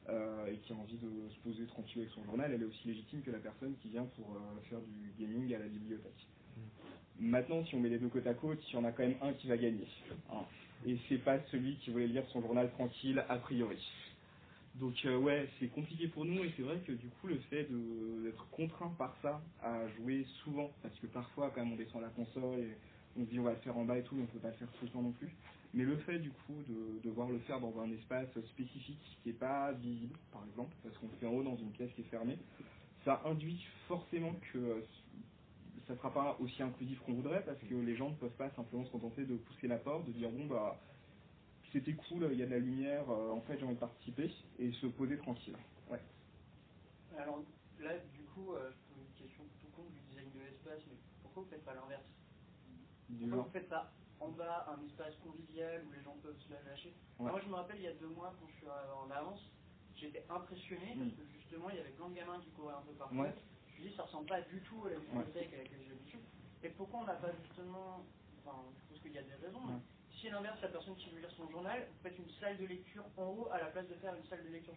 euh, et qui a envie de se poser tranquille avec son journal, elle est aussi légitime que la personne qui vient pour euh, faire du gaming à la bibliothèque. Maintenant, si on met les deux côte à côte, il y en a quand même un qui va gagner. hein. Et c'est pas celui qui voulait lire son journal tranquille a priori. Donc euh, ouais, c'est compliqué pour nous et c'est vrai que du coup le fait d'être contraint par ça à jouer souvent, parce que parfois quand même on descend la console et on se dit on va le faire en bas et tout, mais on peut pas le faire tout le temps non plus. Mais le fait du coup de devoir le faire dans un espace spécifique qui n'est pas visible, par exemple, parce qu'on le fait en haut dans une pièce qui est fermée, ça induit forcément que euh, ça ne sera pas aussi inclusif qu'on voudrait, parce que les gens ne peuvent pas simplement se contenter de pousser la porte, de dire bon bah c'était cool, il y a de la lumière, euh, en fait j'ai envie de participer, et se poser tranquille. Ouais. Alors là, du coup, euh, je pose une question tout con du design de l'espace, mais pourquoi vous faites pas l'inverse? Pourquoi vous faites pas en bas un espace convivial où les gens peuvent se la lâcher? Ouais. Moi, je me rappelle, il y a deux mois, quand je suis en avance, j'étais impressionné parce Mm. que justement, il y avait plein de gamins qui couraient un peu partout. Ouais. Je dis, ça ressemble pas du tout à la bibliothèque à laquelle j'ai l'habitude. Et pourquoi on n'a pas justement, enfin, je pense qu'il y a des raisons, mais si à l'inverse, la personne qui veut lire son journal, vous faites une salle de lecture en haut à la place de faire une salle de lecture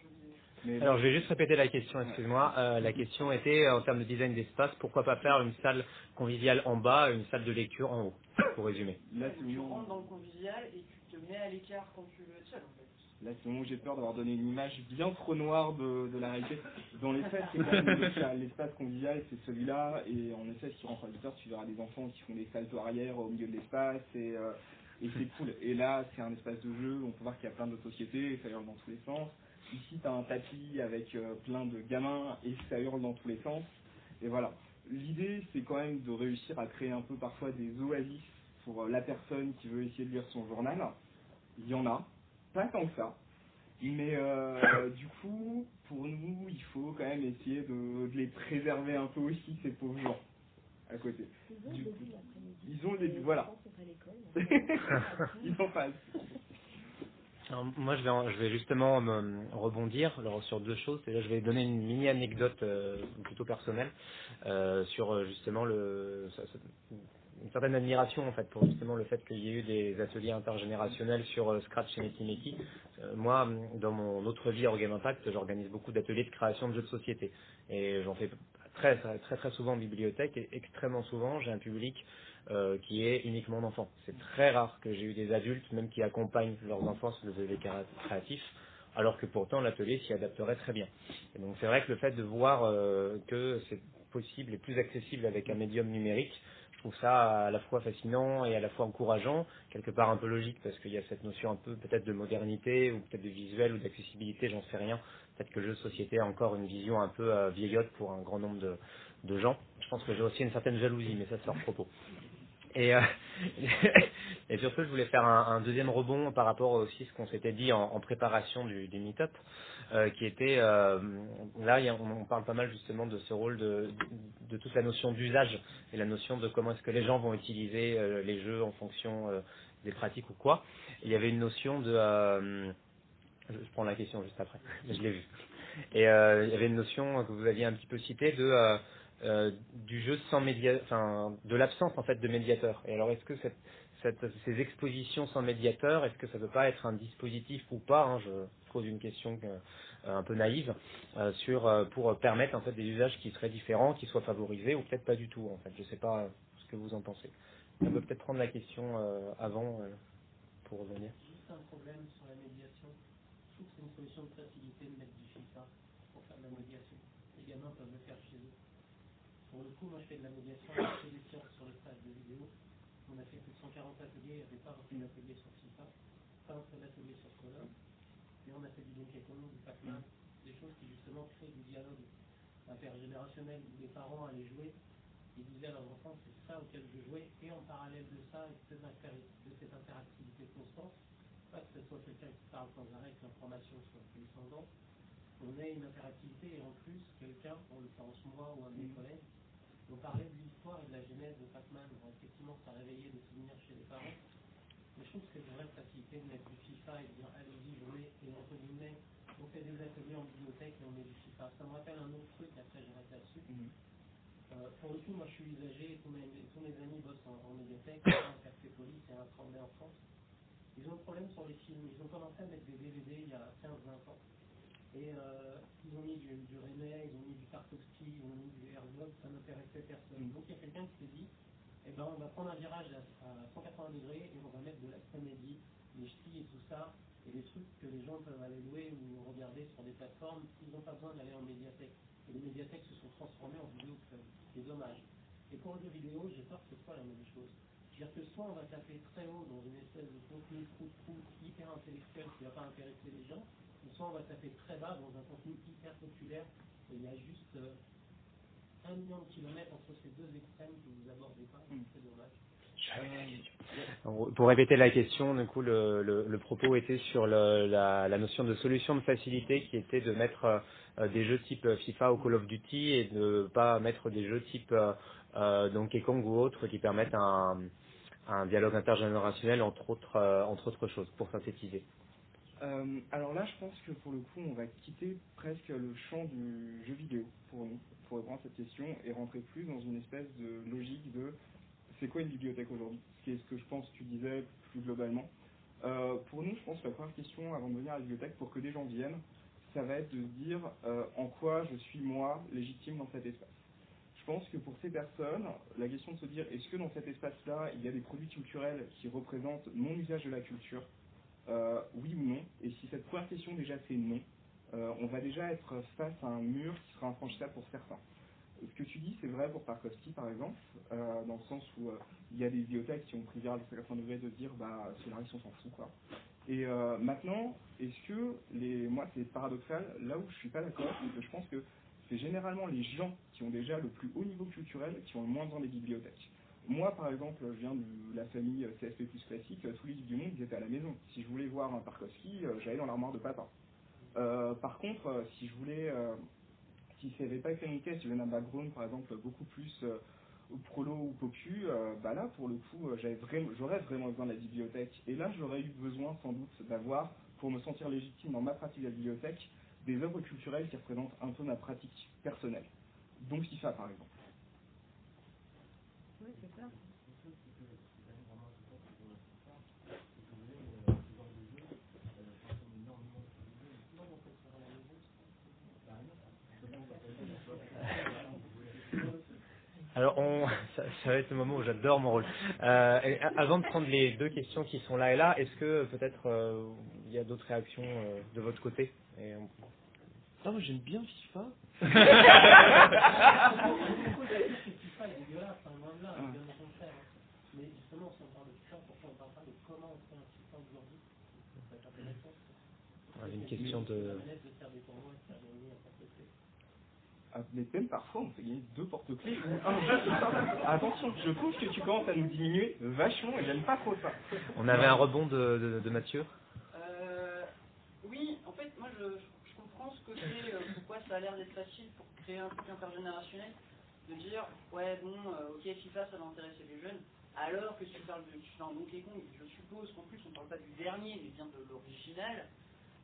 Alors, je vais juste répéter la question, excuse-moi. Euh, la question était, en termes de design d'espace, pourquoi pas faire une salle conviviale en bas et une salle de lecture en haut, pour résumer? là Ouais, tu rentres dans le convivial et tu te mets à l'écart quand tu veux être seul en fait. Là, c'est bon, j'ai peur d'avoir donné une image bien trop noire de, de la réalité. Dans les faits, c'est quand même l'espace c'est celui-là. Et en effet, si tu rentres à 8 heures, tu verras des enfants qui font des saltos arrière au milieu de l'espace. Et, euh, et c'est cool. Et là, c'est un espace de jeu. On peut voir qu'il y a plein de sociétés ça hurle dans tous les sens. Ici, tu as un tapis avec euh, plein de gamins et ça hurle dans tous les sens. Et voilà. L'idée, c'est quand même de réussir à créer un peu parfois des oasis pour euh, la personne qui veut essayer de lire son journal. Il y en a, pas tant que ça. Mais euh, du coup, pour nous, il faut quand même essayer de, de, les préserver un peu aussi, ces pauvres gens, à côté. Ils ont du le coup, début ils ont le début, voilà. Ils en passent. Alors, moi, je vais, je vais justement me rebondir alors, sur deux choses. Et là, je vais donner une mini anecdote euh, plutôt personnelle euh, sur justement le, ça- ça- une certaine admiration en fait pour justement le fait qu'il y ait eu des ateliers intergénérationnels sur euh, Scratch et Metimeki. Euh, moi, dans mon autre vie hors Game Impact, j'organise beaucoup d'ateliers de création de jeux de société et j'en fais très très très souvent en bibliothèque et extrêmement souvent j'ai un public euh, qui est uniquement d'enfants. C'est très rare que j'ai eu des adultes même qui accompagnent leurs enfants sur des ateliers créa- créatifs, alors que pourtant l'atelier s'y adapterait très bien. Donc c'est vrai que le fait de voir euh, que c'est possible et plus accessible avec un médium numérique, je trouve ça à la fois fascinant et à la fois encourageant, quelque part un peu logique parce qu'il y a cette notion un peu peut-être de modernité ou peut-être de visuel ou d'accessibilité, j'en sais rien. Peut-être que le jeu de société a encore une vision un peu euh, vieillotte pour un grand nombre de, gens. Je pense que j'ai aussi une certaine jalousie, mais ça c'est hors propos. Et, euh, je voulais faire un, deuxième rebond par rapport aussi à ce qu'on s'était dit en, en préparation du, du meet-up, euh, qui était, euh, là, on parle pas mal justement de ce rôle de, toute la notion d'usage et la notion de comment est-ce que les gens vont utiliser euh, les jeux en fonction des pratiques ou quoi. Il y avait une notion de... je, prends la question juste après, mais je l'ai vu. Et il y avait une notion que vous aviez un petit peu citée de... du jeu sans média, enfin de l'absence en fait de médiateur. Et alors est-ce que ces expositions sans médiateur, est-ce que ça peut pas être un dispositif ou pas hein, pose une question euh, un peu naïve euh, sur euh, pour permettre en fait des usages qui seraient différents, qui soient favorisés ou peut-être pas du tout en fait. Je sais pas ce que vous en pensez. On peut peut-être prendre la question avant pour revenir. Juste un problème sur la médiation. Je trouve que c'est une solution de facilité de mettre du FIFA pour faire de la médiation. Les gamins peuvent le faire chez eux. Pour le coup, moi je fais de la médiation sur le stage de vidéo. On a fait plus de 140 ateliers, il n'y avait pas un seul atelier sur FIFA, pas un seul atelier sur Colin. Mais on a fait du Kong, du Pac-Man, des choses qui justement créent du dialogue intergénérationnel où les parents allaient jouer ils disaient à leurs enfants c'est ça auquel je jouais et en parallèle de ça et de cette, inter- de cette interactivité constante, pas que ce soit quelqu'un qui parle sans arrêt, que l'information soit descendante, on ait une interactivité et en plus quelqu'un, en l'occurrence moi ou un de mes collègues, on parlait de l'histoire et de la genèse de Pac-Man. Effectivement, ça réveillait des souvenirs chez les parents. Mais je trouve que c'est une vraie facilité de mettre du FIFA et de dire allez-y, jouez, et entre guillemets, on fait des ateliers en bibliothèque et on met du FIFA. Ça me rappelle un autre truc, après je reste là-dessus. Euh, pour le coup, moi je suis usagé, tous mes, tous mes amis bossent en, en médiathèque, un Café Police et un Tremblay en France. Ils ont un problème sur les films. Ils ont commencé à mettre des DVD il y a 15-20 ans. Et euh, ils ont mis du, du René, ils ont mis du Tarkovsky, ils ont mis du Herzog, ça n'intéressait personne. Donc il y a quelqu'un qui s'est dit, eh ben, on va prendre un virage à, à 180 degrés et on va mettre de la comédie, les ch'tis et tout ça, et des trucs que les gens peuvent aller louer ou regarder sur des plateformes. Ils n'ont pas besoin d'aller en médiathèque. Et les médiathèques se sont transformées en vidéoclubs. C'est dommage. Et pour le jeu vidéo, j'ai peur que ce soit la même chose. C'est-à-dire que soit on va taper très haut dans une espèce de contenu prout hyper intellectuel qui ne va pas intéresser les gens, ou soit on va taper très bas dans un contenu hyper populaire et il y a juste euh, un million de kilomètres entre ces deux extrêmes que vous abordez pas. donc C'est dommage. Pour répéter la question, le, propos était sur la, notion de solution de facilité qui était de mettre euh, des jeux type FIFA ou Call of Duty et de pas mettre des jeux type euh, euh, Donkey Kong ou autres qui permettent un, dialogue intergénérationnel entre autres, euh, choses, pour synthétiser. Euh, alors là, je pense que pour le coup, on va quitter presque le champ du jeu vidéo pour pour répondre à cette question, et rentrer plus dans une espèce de logique de c'est quoi une bibliothèque aujourd'hui? C'est ce que je pense que tu disais plus globalement? Euh, pour nous, je pense que la première question avant de venir à la bibliothèque, pour que des gens viennent, ça va être de se dire euh, en quoi je suis moi légitime dans cet espace? Je pense que pour ces personnes, la question de se dire est-ce que dans cet espace-là, il y a des produits culturels qui représentent mon usage de la culture? Euh, oui ou non? Et si cette première question déjà c'est non, on va déjà être face à un mur qui sera infranchissable pour certains. Ce que tu dis, c'est vrai pour Tarkovsky, par exemple, euh, dans le sens où euh, il y a des bibliothèques qui ont pris garde à certains degrés de dire, bah, scénariste, on s'en fout, quoi. Et euh, maintenant, est-ce que les, moi, c'est paradoxal. Là où je suis pas d'accord, c'est que je pense que c'est généralement les gens qui ont déjà le plus haut niveau culturel qui ont le moins besoin des bibliothèques. Moi, par exemple, je viens de la famille CSP plus classique, tous les livres du monde, ils étaient à la maison. Si je voulais voir un Tarkovsky, j'allais dans l'armoire de papa. Par contre, si je voulais, si ça n'avait pas cas, si j'avais un background, par exemple, beaucoup plus euh, prolo ou pocu, euh, bah là, pour le coup, euh, vraiment, j'aurais vraiment besoin de la bibliothèque. Et là, j'aurais eu besoin, sans doute, d'avoir, pour me sentir légitime dans ma pratique de la bibliothèque, des œuvres culturelles qui représentent un peu ma pratique personnelle. Donc FIFA, par exemple. Oui, c'est ça. Alors, on, ça, ça va être le moment où j'adore mon rôle. Euh, avant de prendre les deux questions qui sont là et là, est-ce que peut-être euh, il y a d'autres réactions euh, de votre côté? Et on- Ah, moi j'aime bien FIFA. C'est FIFA est dégueulasse, loin de là, bien au contraire. Mais justement, si on parle de FIFA, pourquoi on parle pas de comment on fait un FIFA aujourd'hui Ça peut être intéressant. on avait une question de... Ah, mais même parfois, on fait gagner deux porte-clés ou un. Attention, je trouve que tu commences à nous diminuer vachement et j'aime pas trop ça. On avait un rebond de, de, de Mathieu? Euh, oui, en fait, moi je, je comprends ce côté, euh, pourquoi ça a l'air d'être facile pour créer un truc intergénérationnel, de dire, ouais, bon, euh, ok, FIFA ça va intéresser les jeunes, alors que si tu parles de tu fais un Donkey Kong, je suppose qu'en plus on parle pas du dernier, mais bien de l'original,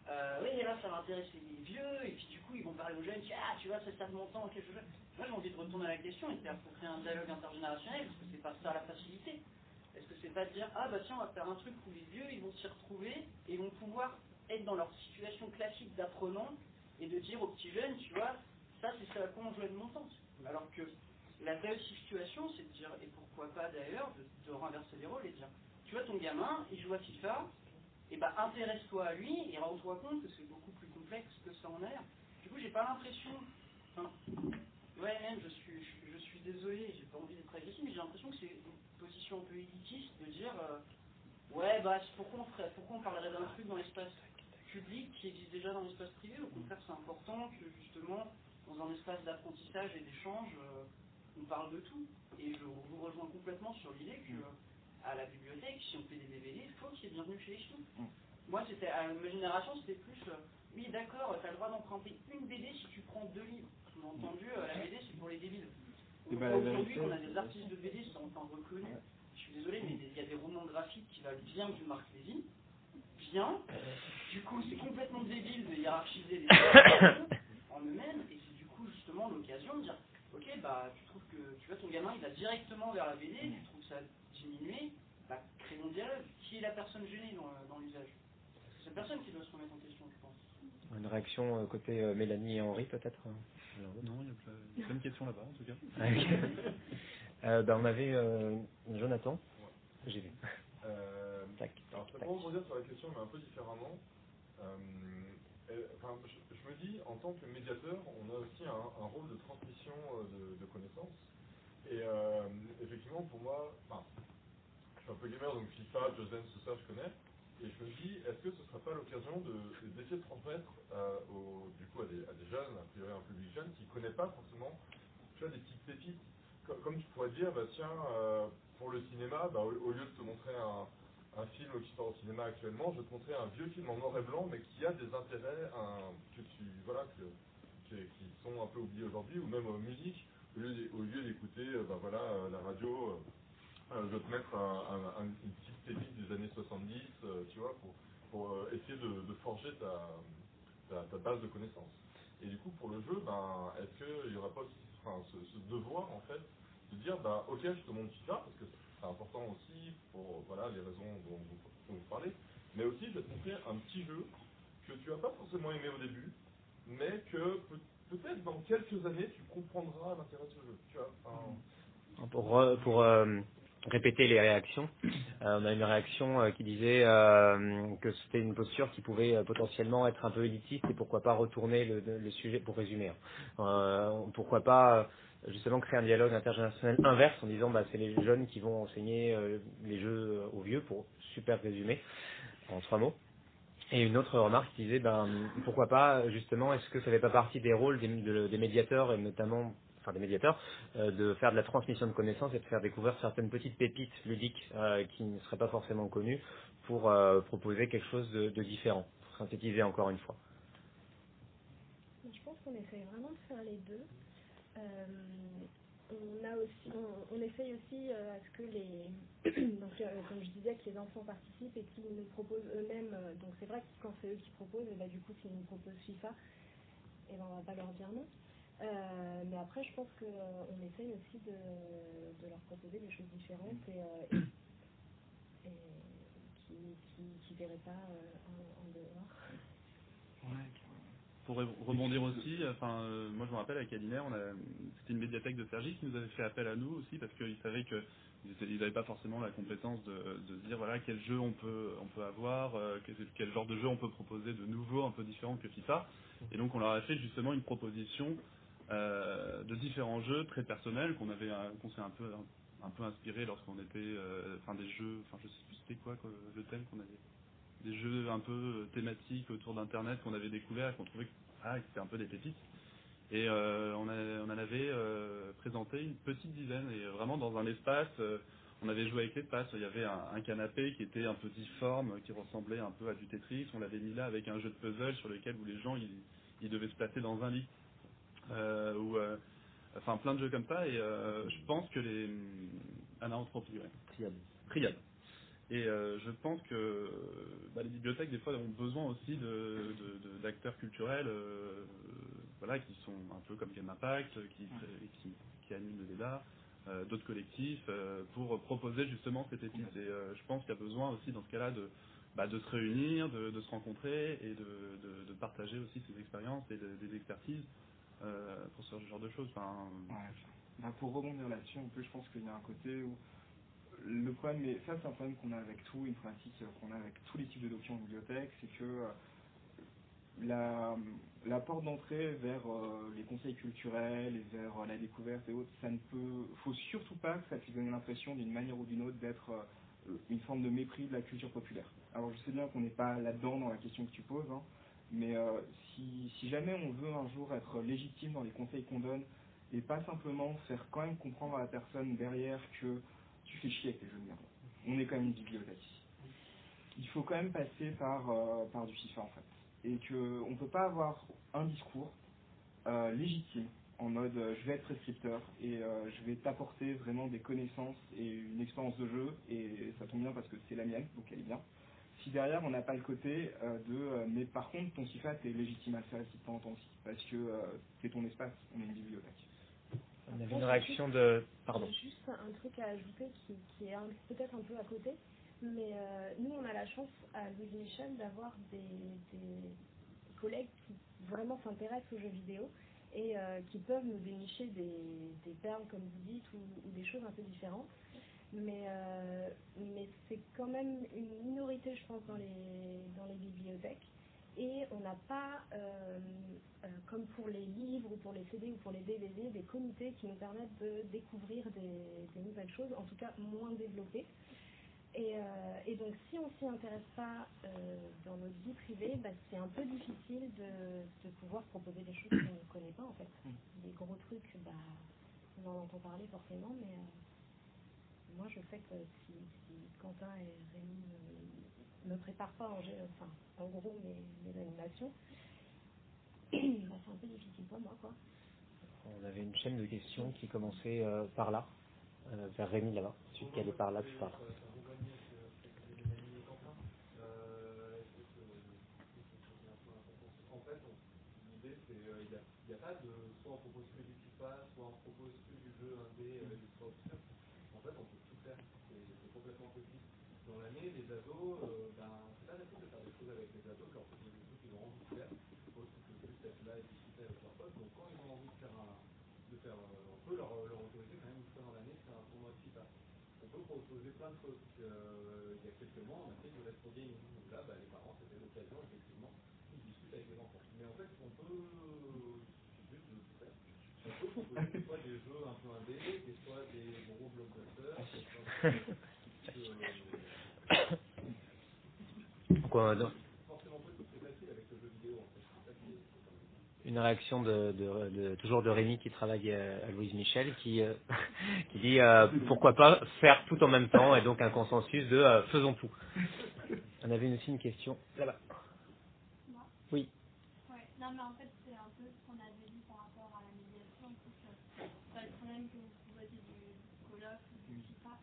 euh, oui, là ça va intéresser les vieux, et puis du coup ils vont parler aux jeunes, ah, tu vois, c'est ça de mon temps, quelque chose. Moi j'ai envie de retourner à la question et de faire pour créer un dialogue intergénérationnel, parce que c'est pas ça la facilité. Est-ce que c'est pas de dire, ah bah tiens, on va faire un truc où les vieux, ils vont s'y retrouver et vont pouvoir être dans leur situation classique d'apprenant et de dire aux petits jeunes, tu vois, ça c'est ça à quoi on jouait de mon temps. Alors que la vraie situation, c'est de dire, et pourquoi pas d'ailleurs, de, de renverser les rôles et de dire, tu vois, ton gamin, il joue à FIFA, et bah intéresse-toi à lui et rends-toi compte que c'est beaucoup plus complexe que ça en a l'air. Du coup, j'ai pas l'impression, enfin, ouais, même, je suis, je, je suis désolé, j'ai pas envie d'être agressif, mais j'ai l'impression que c'est une position un peu élitiste de dire, euh, ouais, bah pourquoi on, ferait, pourquoi on parlerait d'un truc dans l'espace public qui existe déjà dans l'espace privé? Au contraire, c'est important que justement, dans un espace d'apprentissage et d'échange, euh, on parle de tout. Et je vous rejoins complètement sur l'idée que à la bibliothèque, si on fait des DVD, il faut qu'il y ait bienvenue chez les chiens. Moi, c'était à ma génération, c'était plus, euh, oui, d'accord, tu as le droit d'emprunter une BD si tu prends deux livres. Sous-entendu, euh, la BD, c'est pour les débiles. On bah, voit la Aujourd'hui, on a des artistes de BD qui sont enfin reconnus. Je suis désolé, mais il y a des romans graphiques qui valent bien du Marc Lévy. Bien. Du coup, c'est complètement débile de hiérarchiser les en eux-mêmes. Et c'est du coup, justement, l'occasion de dire Ok, bah, tu trouves que tu vois ton gamin, il va directement vers la BD, tu trouves ça diminué, bah, créons le dialogue. Qui est la personne gênée dans, dans l'usage? C'est cette personne qui doit se remettre en question, je pense. Une réaction euh, côté euh, Mélanie et Henri peut-être. Non, il y a plein- de questions là-bas en tout cas. Ah. Euh, ben, on avait euh, Jonathan. J'ai vu. Euh, Tac, alors, tac, pour rebondir sur la question, mais un peu différemment. Euh, euh, enfin, je, je me dis, en tant que médiateur, on a aussi un, un rôle de transmission euh, de, de connaissances. Et euh, effectivement, pour moi, enfin, je suis un peu gamer, donc FIFA, Dance, tout ça, je connais. Et je me dis, est-ce que ce ne serait pas l'occasion de- d'essayer de, transmettre euh, du coup, à, des, jeunes, a priori un public jeune, qui ne connaît pas forcément des petites pépites Co- Comme tu pourrais dire, bah, tiens, euh, pour le cinéma, bah, au, lieu de te montrer un, film qui sort au cinéma actuellement, je vais te montrer un vieux film en noir et blanc, mais qui a des intérêts que tu, voilà, qui sont un peu oubliés aujourd'hui, ou même euh, musique, au lieu d'écouter euh, bah, voilà, la radio, euh, je vais te mettre un- un- un- une petite pépite des années 70, euh, tu vois, pour, euh, essayer de, forger ta, base de connaissances. Et du coup, pour le jeu, ben, est-ce qu'il n'y aura pas ce, devoir, en fait, de dire, bah, ok, je te montre FIFA, parce que c'est important aussi pour voilà, les raisons dont vous, vous parlez, mais aussi, je vais te montrer un petit jeu que tu n'as pas forcément aimé au début, mais que peut- peut-être dans quelques années, tu comprendras l'intérêt de ce jeu. Tu vois, pour euh, répéter les réactions. Euh, on a une réaction euh, qui disait euh, que c'était une posture qui pouvait potentiellement être un peu élitiste et pourquoi pas retourner le, le sujet, pour résumer, hein. pourquoi pas justement créer un dialogue intergénérationnel inverse en disant bah, c'est les jeunes qui vont enseigner les jeux aux vieux pour super résumer en trois mots. Et une autre remarque qui disait ben pourquoi pas justement est-ce que ça fait pas partie des rôles des, de, des médiateurs et notamment enfin des médiateurs, euh, de faire de la transmission de connaissances et de faire découvrir certaines petites pépites ludiques euh, qui ne seraient pas forcément connues pour euh, proposer quelque chose de, différent, pour synthétiser encore une fois. Je pense qu'on essaye vraiment de faire les deux. On essaye aussi à ce que les, donc comme je disais, que les enfants participent et qu'ils nous proposent eux-mêmes. Donc c'est vrai que quand c'est eux qui proposent, et bah, du coup s'ils nous proposent FIFA, et ben on va pas leur dire non. Euh, mais après, je pense qu'on euh, essaye aussi de, de, leur proposer des choses différentes et, euh, et, qui ne verraient pas euh, en, dehors. Pour rebondir aussi, enfin, euh, moi je me rappelle avec Alinaire, c'était une médiathèque de Sergi qui nous avait fait appel à nous aussi parce qu'ils savaient que ils n'avaient pas forcément la compétence de, de se dire voilà quel jeu on peut on peut avoir, quel, quel genre de jeu on peut proposer de nouveau, un peu différent que FIFA. Et donc on leur a fait justement une proposition euh, de différents jeux très personnels qu'on qu'on s'est un peu un, lorsqu'on était euh, enfin des jeux enfin je sais plus c'était quoi, quoi le thème qu'on avait. Des jeux un peu thématiques autour d'internet qu'on avait découvert qu'on trouvait que ah, c'était un peu des pépites. Et euh, on, en avait euh, présenté une petite dizaine et vraiment dans un espace euh, on avait joué avec l'espace il y avait un, canapé qui était un peu difforme qui ressemblait un peu à du Tetris. On l'avait mis là avec un jeu de puzzle sur lequel où les gens ils, devaient se placer dans un lit. euh, ou euh, enfin plein de jeux comme ça et euh, je pense que les ananthropie ouais. triade triade et euh, je pense que bah, les bibliothèques des fois ont besoin aussi de d'acteurs culturels euh, voilà qui sont un peu comme Game Impact qui qui, qui animent le débat euh, d'autres collectifs euh, pour proposer justement cette éthique et euh, je pense qu'il y a besoin aussi dans ce cas-là de bah, de se réunir, de, de se rencontrer et de, de, de partager aussi ses expériences et de, des expertises euh, pour ce genre de choses. Bah, pour rebondir là-dessus, un peu, je pense qu'il y a un côté où le problème, mais ça c'est un problème qu'on a avec tout, une pratique qu'on a avec tous les types de documents en bibliothèque, c'est que euh, la, porte d'entrée vers euh, les conseils culturels et vers la découverte et autres, ça ne peut, faut surtout pas que ça puisse donner l'impression d'une manière ou d'une autre d'être une forme de mépris de la culture populaire. Alors je sais bien qu'on n'est pas là-dedans dans la question que tu poses, hein, mais euh, si, si jamais on veut un jour être légitime dans les conseils qu'on donne et pas simplement faire quand même comprendre à la personne derrière que tu fais chier avec les jeux de merde. On est quand même une bibliothèque. Il faut quand même passer par, euh, par du FIFA en fait. Et qu'on ne peut pas avoir un discours euh, légitime en mode je vais être prescripteur et je vais t'apporter vraiment des connaissances et une expérience de jeu et ça tombe bien parce que c'est la mienne, donc elle est bien si derrière on n'a pas le côté euh, de euh, mais par contre ton CIFA t'es légitime à le faire ici de temps en temps aussi parce que euh, c'est ton espace, on est une bibliothèque. On avait une réaction de... Pardon. Juste un truc à ajouter qui, qui est peut-être un peu à côté, mais euh, nous on a la chance à Louis Michel d'avoir des, des, collègues qui vraiment s'intéressent aux jeux vidéo et euh, qui peuvent nous dénicher des, des perles comme vous dites ou, ou des choses un peu différentes mais, euh, mais c'est quand même une minorité, je pense, dans les, dans les bibliothèques. Et on n'a pas, euh, euh, comme pour les livres ou pour les CD ou pour les DVD, des comités qui nous permettent de découvrir des, des nouvelles choses, en tout cas moins développées. Et, euh, et donc si on s'y intéresse pas euh, dans notre vie privée, bah, c'est un peu difficile de, de pouvoir proposer des choses qu'on ne connaît pas en fait. Les gros trucs, bah, on en entend parler forcément, mais... Euh, moi, je sais que si, si Quentin et Rémi ne me préparent pas en, enfin, en gros mes, mes animations, bah, c'est un peu difficile pour moi. Quoi. On avait une chaîne de questions qui commençait euh, par là, euh, vers Rémi là-bas. Celui qui allait par là plus tard. En fait, l'idée, c'est qu'il n'y a, pas de soit on propose que du FIFA, soit on propose que du jeu indé, euh, du sport, tout ça. En fait, on peut c'est complètement possible. L'année, les ados, euh, ben, c'est pas facile de faire des choses avec les ados, leur proposer des trucs qu'ils ont envie de faire, autre que juste être là et discuter avec leurs potes. Donc quand ils ont envie de faire un, de faire, euh, on peut leur, leur autoriser quand même une fois dans l'année de faire un tournoi de FIFA. on peut proposer plein de trucs. Euh, il y a quelques mois, on a fait du rétro gaming. Donc là, bah, les parents, c'était l'occasion, effectivement, ils discutent avec les enfants. Mais en fait, on peut, juste de faire. On peut proposer des fois des jeux un peu indés, des fois des gros blockbusters, des fois des Quoi, une réaction de, de, de- toujours de Rémi qui travaille euh, à Louise Michel qui, euh, qui dit euh, pourquoi pas faire tout en même temps et donc un consensus de euh, faisons tout. On avait aussi une question là-bas. Oui. Ouais, non mais en fait c'est un peu ce qu'on avait dit par rapport à la médiation, c'est que c'est pas le problème que vous proposez du Call of ou du FIFA,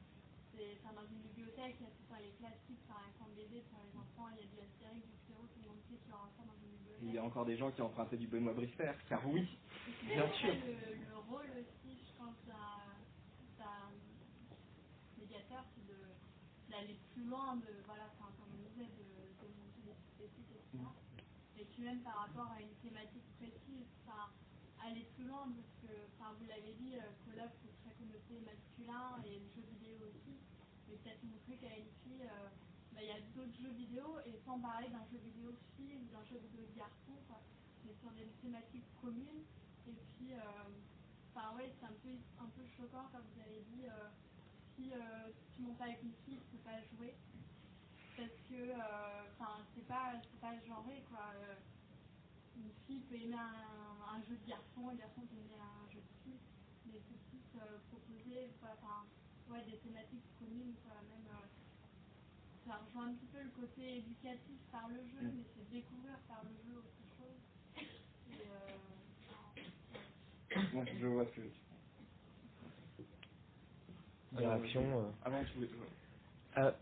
c'est enfin, dans une bibliothèque, il y a tout ça, les classiques, enfin un camp BD pour les enfants, il y a du Astérix, du Spirou, tout le monde sait qu'il y aura ça dans une bibliothèque. Il y a encore des gens qui empruntaient du Benoît Brister, car oui, bien sûr. Le, le rôle aussi, je pense, d'un médiateur, c'est d'aller plus loin, de, voilà, enfin, comme on disait, de, de monter des spécifiques, etc. Et puis même par rapport à une thématique précise, enfin, aller plus loin, parce que, enfin, vous l'avez dit, euh, Call of, c'est très connoté masculin, et le jeu vidéo aussi. Mais peut-être montrer qu'à une fille, euh, bah, il y a d'autres jeux vidéo, et sans parler d'un jeu vidéo ou d'un jeu vidéo garçon. Mais sur des thématiques communes, et puis, euh, enfin ouais, c'est un peu, un peu choquant comme vous avez dit, euh, si euh, tu montes avec une fille, tu peux pas jouer. Parce que, enfin, c'est pas, pas genré quoi. Une fille peut aimer un, jeu de garçon, un garçon peut aimer un jeu de fille, mais c'est plus proposer, quoi, enfin, ouais, des thématiques communes, quoi, même. Euh, ça rejoint un petit peu le côté éducatif par le jeu, mais c'est découvrir par le jeu autre chose. Et, euh, Ouais, je vois ce que tu Des réactions euh. Ah non, tu voulais. Ah,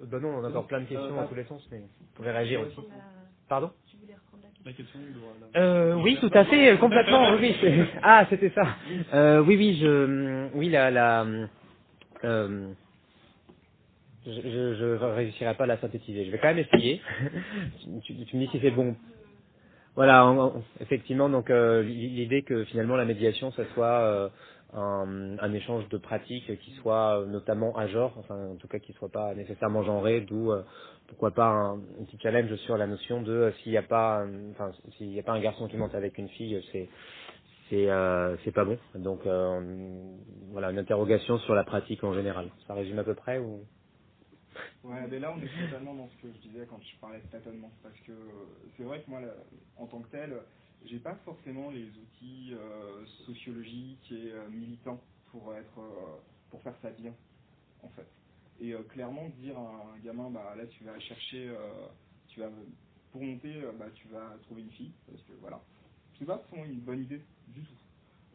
bah non, on a encore plein de questions Euh, dans ah. tous les sens, mais vous pouvez réagir aussi. Euh, Pardon? Tu voulais reprendre la question La question de Euh, oui, tout à fait, euh, complètement. Oui, ah, c'était ça. Euh, oui, oui, je, oui, la, la, euh, je, je réussirai pas à la synthétiser. Je vais quand même essayer. tu, me dis si c'est bon. Voilà, en- en- effectivement, donc euh, l'idée que finalement la médiation, ça soit euh, un, un échange de pratiques qui soit euh, notamment à genre, enfin en tout cas qui soit pas nécessairement genré, d'où pourquoi pas un, un petit challenge sur la notion de s'il n'y a pas, un- enfin s'il n'y a pas un garçon qui monte avec une fille, c'est c'est euh, c'est pas bon. Donc euh, voilà, une interrogation sur la pratique en général. Ça résume à peu près ou? Ouais, mais là on est totalement dans ce que je disais quand je parlais de tâtonnement, parce que euh, c'est vrai que moi, en tant que tel, j'ai pas forcément les outils euh, sociologiques et euh, militants pour être, pour faire ça bien, en fait. Et clairement dire à un gamin, bah là tu vas chercher, tu vas pour monter, bah tu vas trouver une fille, parce que voilà, c'est pas une bonne idée du tout.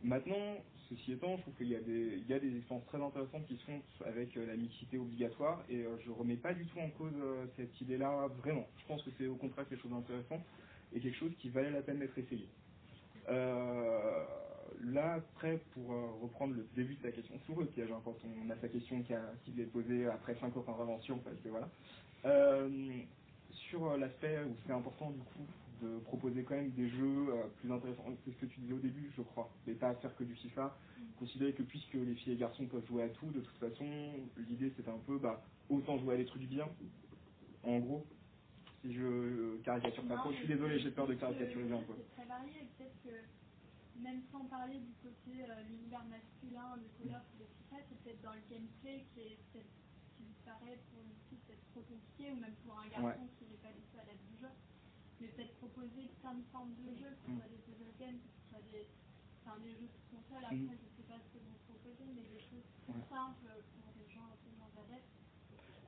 Maintenant, ceci étant, je trouve qu'il y a des, expériences très intéressantes qui se font avec euh, la mixité obligatoire et euh, je remets pas du tout en cause euh, cette idée-là vraiment. Je pense que c'est au contraire quelque chose d'intéressant et quelque chose qui valait la peine d'être essayé. Là, après, pour reprendre le début de ta question, souvent le piège quand on a sa question qui, a, est posée après 5 ans d'intervention, parce que voilà. Sur l'aspect où c'est important du coup de proposer quand même des jeux euh, plus intéressants. C'est ce que tu disais au début, je crois, mais pas à faire que du FIFA. Considérer que puisque les filles et les garçons peuvent jouer à tout, de toute façon, l'idée c'était un peu bah, autant jouer à des trucs bien. En gros, si je caricature pas trop, je suis désolé, j'ai peur de caricaturer un peu. C'est très varié, peut-être que même sans parler du côté euh, l'univers masculin de ou de FIFA, c'est peut-être dans le gameplay qui est peut-être qui paraît pour une fille peut-être trop compliqué ou même pour un garçon qui n'est pas du tout à l'aide du jeu. Mais peut-être proposer plein de formes de jeux, que ce soit des puzzle games, que ce soit des, enfin, des jeux de console, après Mm. je sais pas ce que vous proposez, mais des choses Ouais. simples pour des gens un peu moins adeptes.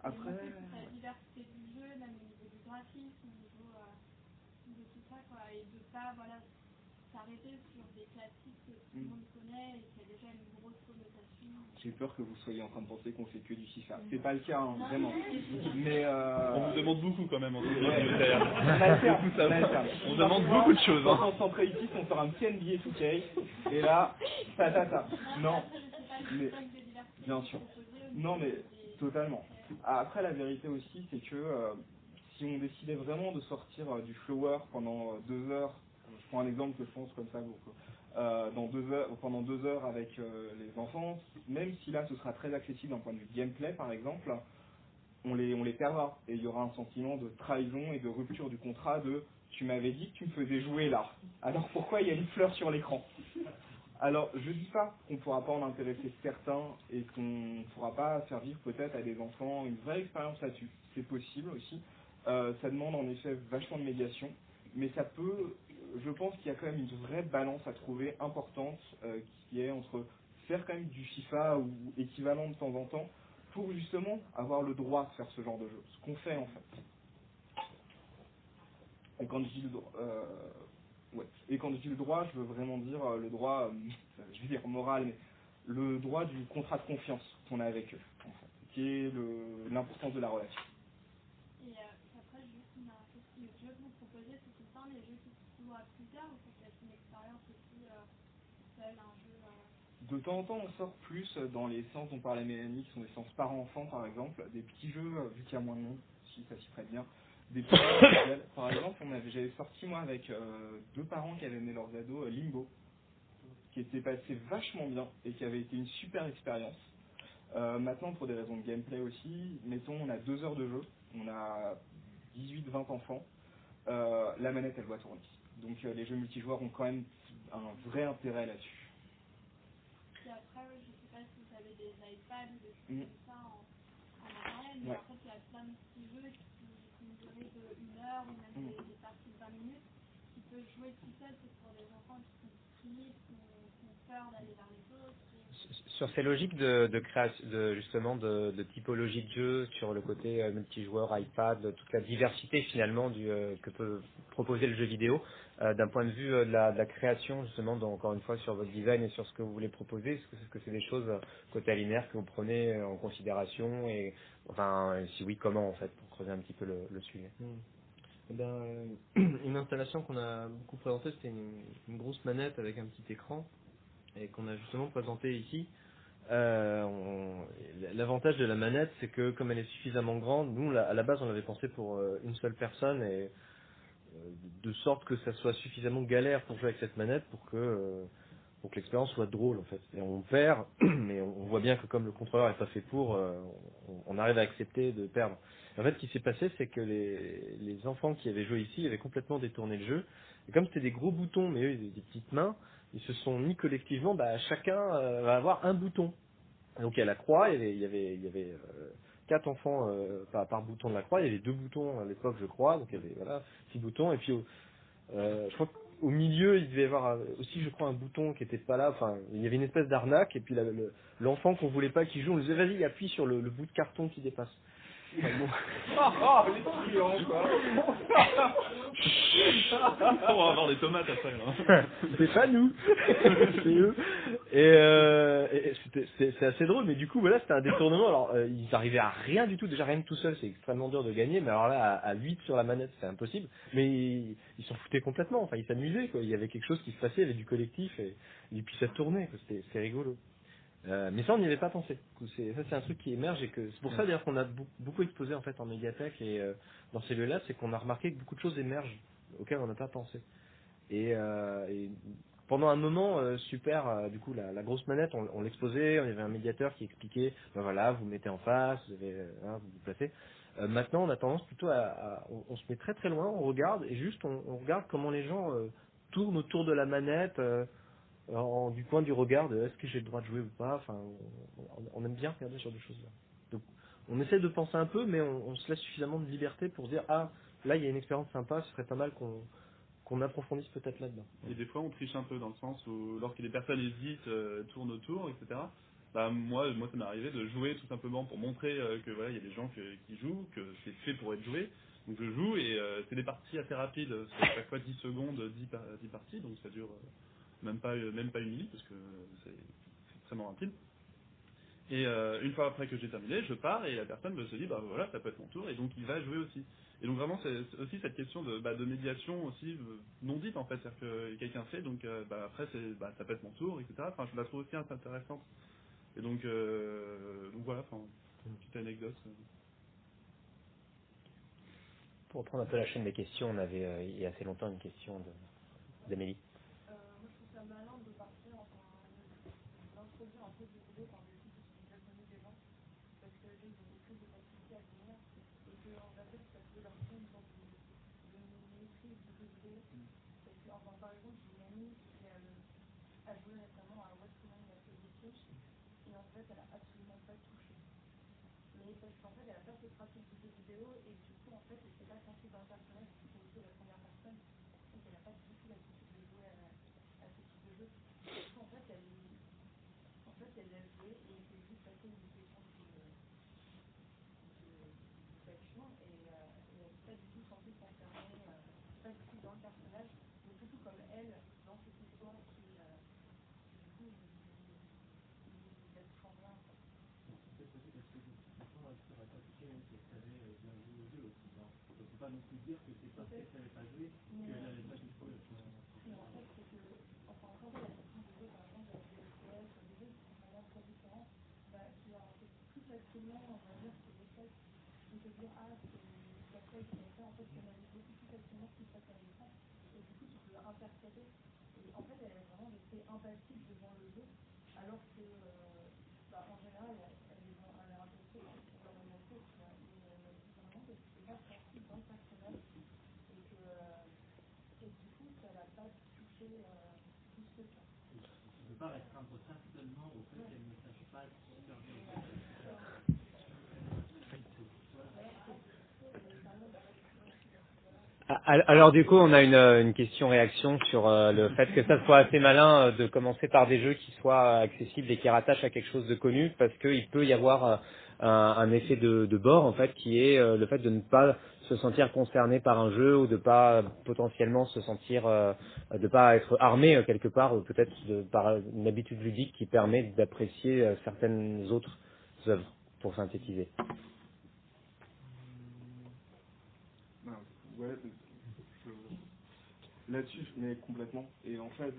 Après- Et la diversité du jeu, même au niveau du graphisme, au niveau euh, de tout ça, quoi, et de pas voilà, s'arrêter sur des classiques que tout le Mm. monde connaît et qui a déjà une grosse connotation. J'ai peur que vous soyez en train de penser qu'on fait que du FIFA. C'est pas le cas, hein, Non, vraiment. mais- euh... On vous demande beaucoup quand même en tant que Ouais. bibliothécaire. On on. On demande beaucoup de choses. Quand hein. on s'en ici, on sort un petit NBA 2K, et là, ta ta ta. Non, mais bien sûr. Non, mais totalement. Après, la vérité aussi, c'est que euh, si on décidait vraiment de sortir euh, du flower pendant euh, deux heures prends un exemple que je pense comme ça. Donc, euh, dans deux heures, pendant deux heures avec euh, les enfants, même si là ce sera très accessible d'un point de vue gameplay par exemple, on les, on les perdra. Et il y aura un sentiment de trahison et de rupture du contrat de tu m'avais dit que tu me faisais jouer là. Alors pourquoi il y a une fleur sur l'écran? Alors je dis pas qu'on ne pourra pas en intéresser certains et qu'on ne pourra pas faire vivre peut-être à des enfants une vraie expérience là-dessus. C'est possible aussi. Euh, ça demande en effet vachement de médiation, mais ça peut, je pense qu'il y a quand même une vraie balance à trouver importante euh, qui est entre faire quand même du FIFA ou équivalent de temps en temps pour justement avoir le droit de faire ce genre de jeu, ce qu'on fait en fait. Et quand je dis le droit, euh, droit, je veux vraiment dire euh, le droit, je veux dire moral, mais le droit du contrat de confiance qu'on a avec eux, qui est l'importance de la relation. Et euh, après, juste une question, les jeux que vous proposez, c'est tout le temps les jeux qui se jouent à plusieurs ou ça peut être une expérience aussi euh, seule, un jeu euh, De temps en temps, on sort plus dans les séances dont parlait Mélanie, qui sont des séances parents-enfants, par exemple, des petits jeux, euh, vu qu'il y a moins de monde, si ça s'y prête bien. Des petits jeux. Par exemple, on j'avais sorti, moi, avec euh, deux parents qui avaient amené leurs ados, euh, Limbo, qui était passé vachement bien et qui avait été une super expérience. Maintenant, pour des raisons de gameplay aussi, mettons, on a deux heures de jeu, on a 18-20 enfants, la manette, elle doit tourner. Donc les jeux multijoueurs ont quand même un vrai intérêt là-dessus. Puis après, je sais pas si vous avez des iPads ou des choses Mm. comme ça en, en matériel, mais en fait, il y a plein de petits jeux qui, qui une durée de une heure ou même Mm. des, des parties de 20 minutes qui peuvent jouer tout seul, c'est pour des enfants qui sont ont, qui ont peur d'aller vers les autres. Sur ces logiques de, création, de, justement de, de typologie de jeu, sur le côté euh, multijoueur, iPad, toute la diversité finalement du, euh, que peut proposer le jeu vidéo, euh, d'un point de vue de, la, création justement, donc, encore une fois sur votre design et sur ce que vous voulez proposer, est-ce que c'est des choses côté linéaire que vous prenez en considération et enfin si oui comment en fait pour creuser un petit peu le, sujet? Hmm. Eh une installation qu'on a beaucoup présentée, c'était une grosse manette avec un petit écran et qu'on a justement présenté ici. Euh, L'avantage de la manette, c'est que comme elle est suffisamment grande, nous, à la base, on l'avait pensé pour euh, une seule personne et euh, de sorte que ça soit suffisamment galère pour jouer avec cette manette pour que l'expérience soit drôle en fait. Et on perd, mais on voit bien que comme le contrôleur est pas fait pour, on, on arrive à accepter de perdre. En fait, ce qui s'est passé, c'est que les, les enfants qui avaient joué ici avaient complètement détourné le jeu. Et comme c'était des gros boutons, mais eux, ils avaient des petites mains, ils se sont mis collectivement, bah, chacun euh, va avoir un bouton. Donc il y a la croix, il y avait, il y avait, il y avait euh, quatre enfants euh, par, bouton de la croix, il y avait deux boutons à l'époque, je crois, donc il y avait voilà six boutons, et puis au, je crois qu'au milieu il devait y avoir aussi, je crois, un bouton qui était pas là. Enfin, il y avait une espèce d'arnaque, et puis la- le- l'enfant qu'on voulait pas qu'il joue, on lui disait vas-y, appuie sur le bout de carton qui dépasse. Ah, les clients, quoi On va avoir des tomates après. Là. c'est pas nous, c'est eux. Et, euh, et- c'est assez drôle, mais du coup voilà, c'était un détournement. Alors euh, ils arrivaient à rien du tout, déjà rien que tout seul, c'est extrêmement dur de gagner. Mais alors là, à, à 8 sur la manette, c'est impossible. Mais ils ils s'en foutaient complètement. Enfin, ils s'amusaient. quoi. Il y avait quelque chose qui se passait, il y avait du collectif et, et puis ça tournait. c'était rigolo. Euh, mais ça, on n'y avait pas pensé. C'est- Ça, c'est un truc qui émerge et que c'est pour ça d'ailleurs qu'on a beau- beaucoup exposé en fait en médiathèque et euh, dans ces lieux-là, c'est qu'on a remarqué que beaucoup de choses émergent auxquelles on n'a pas pensé. Et, euh, et pendant un moment super, du coup, la, la grosse manette, on, on l'exposait, on y avait un médiateur qui expliquait, ben voilà, vous mettez en face, vous avez, hein, vous vous placez. Maintenant, on a tendance plutôt à, à- on, on se met très très loin, on regarde et juste on, on regarde comment les gens tournent autour de la manette. Du point du regard de est-ce que j'ai le droit de jouer ou pas. Enfin, on, aime bien regarder sur des choses là. Donc, on essaie de penser un peu, mais on, se laisse suffisamment de liberté pour dire ah là il y a une expérience sympa, ce serait pas mal qu'on approfondisse peut-être là-dedans. Et des fois, on triche un peu dans le sens où, lorsque les personnes hésitent, euh, tournent autour, etc. Bah, moi, moi, ça m'est arrivé de jouer tout simplement pour montrer euh, que voilà, il y a des gens qui jouent, que c'est fait pour être joué. Donc je joue et euh, c'est des parties assez rapides, c'est à chaque fois 10 secondes, 10, par- 10 parties, donc ça dure euh, même pas même pas une minute parce que c'est extrêmement rapide. Et euh, une fois après que j'ai terminé, je pars et la personne me se dit bah voilà ça peut être mon tour et donc il va jouer aussi. Et donc vraiment c'est aussi cette question de, bah, de médiation aussi euh, non dite en fait, c'est-à-dire que quelqu'un fait donc euh, bah, après c'est bah, ça peut être mon tour etc. Enfin je la trouve aussi intéressante. Et donc euh, donc voilà, enfin une petite anecdote. euh. Pour reprendre un peu la chaîne des questions, on avait euh, il y a assez longtemps une question d'Amélie. Euh, moi, je trouve ça malin de partir, enfin, d'introduire un peu de vidéo par des sites qui sont déjà connus des gens, parce que ils ont plus de facilité à venir, et que, en fait, ça peut leur faire une sorte de, de maîtrise du jeu vidéo. Parce que, enfin, par exemple, j'ai une amie qui a, a joué récemment à What's Coming After the Switch, et en fait, elle a absolument pas touché. Mais parce pratique jeu vidéo, et du coup, en fait, s'est pas personnage qui était aussi la première personne, donc elle n'a pas du tout l'habitude de jouer à, à ce type de jeu. Du coup, en fait, elle, en fait, elle a joué et c'est juste passé une question de, de, d'action et, euh, et elle n'est pas du tout sentie concernée, euh, pas du tout dans le personnage, mais plutôt comme elle, dans cette histoire qui, euh, du coup, il la touche en rien. en fait. Peut-être aussi parce que de toute façon, elle ne serait pas touchée même si elle savait bien jouer au jeu aussi. non On ne peut pas non plus dire que c'est parce qu'elle ne pas jouer qu'elle n'avait pas du tout le Mais en fait, Alors du coup, on a une, une question-réaction sur euh, le fait que ça soit assez malin euh, de commencer par des jeux qui soient accessibles et qui rattachent à quelque chose de connu, parce qu'il peut y avoir euh, un, effet de, bord en fait, qui est euh, le fait de ne pas se sentir concerné par un jeu ou de pas euh, potentiellement se sentir, euh, de pas être armé euh, quelque part, peut-être par une habitude ludique qui permet d'apprécier euh, certaines autres œuvres, pour synthétiser. Je- là-dessus, mets complètement. Et en fait,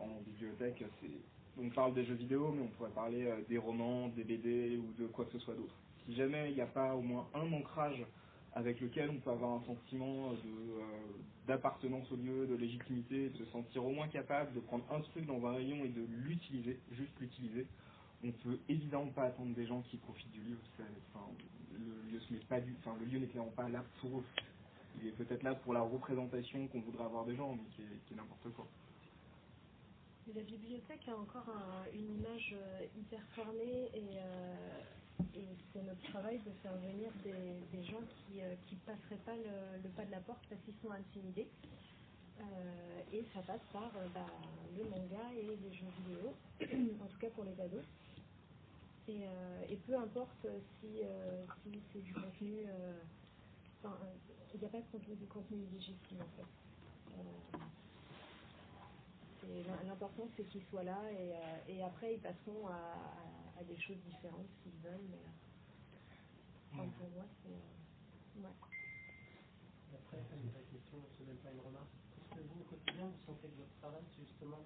en bibliothèque, c'est, on parle des jeux vidéo, mais on pourrait parler des romans, des BD ou de quoi que ce soit d'autre. Si jamais il n'y a pas au moins un ancrage avec lequel on peut avoir un sentiment de, euh, d'appartenance au lieu, de légitimité, de se sentir au moins capable de prendre un truc dans un rayon et de l'utiliser, juste l'utiliser, on peut évidemment pas attendre des gens qui profitent du lieu le lieu n'est clairement pas là pour eux. Il est peut-être là pour la représentation qu'on voudrait avoir des gens, mais qui est, n'importe quoi. La bibliothèque a encore un- une image euh, hyper fermée et, euh, et c'est notre travail de faire venir des, gens qui ne passeraient pas le, pas de la porte parce qu'ils sont intimidés. Euh, et ça passe par euh, bah, le manga et les jeux vidéo, en tout cas pour les ados. Et, euh, et peu importe si, euh, si c'est du contenu, euh, enfin, euh, il n'y a pas de contenu, du contenu illégitime en fait. Euh, L'important c'est qu'ils soient là et, euh, et après ils passeront à- à des choses différentes s'ils veulent. Mais, euh, enfin, pour moi c'est. euh, ouais. Après, une vraie question, c'est même pas une remarque. Est-ce que vous, au quotidien, vous sentez que votre travail, c'est justement,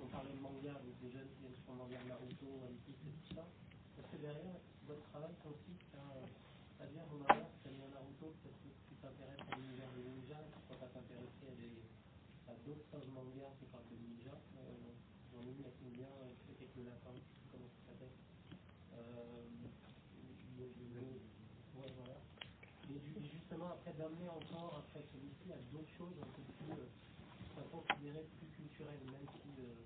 on parlait de manga, donc des jeunes qui viennent sur manga Naruto, One Piece et tout ça. Est-ce que derrière, votre travail consiste à, à dire, bon, voilà, si tu as un Naruto, peut-être que tu t'intéresses à l'univers des ninjas, pourquoi pas t'intéresser à, des, à d'autres mangas qui parlent de ninjas. Euh, J'en ai une qui me vient, qui fait quelques lapins, je sais plus comment ça s'appelle. Euh, le, le, le- ouais, voilà. Et du- et après, d'amener encore, après celui-ci, à d'autres choses un peu plus, euh, considérées plus culturelles, même si, euh,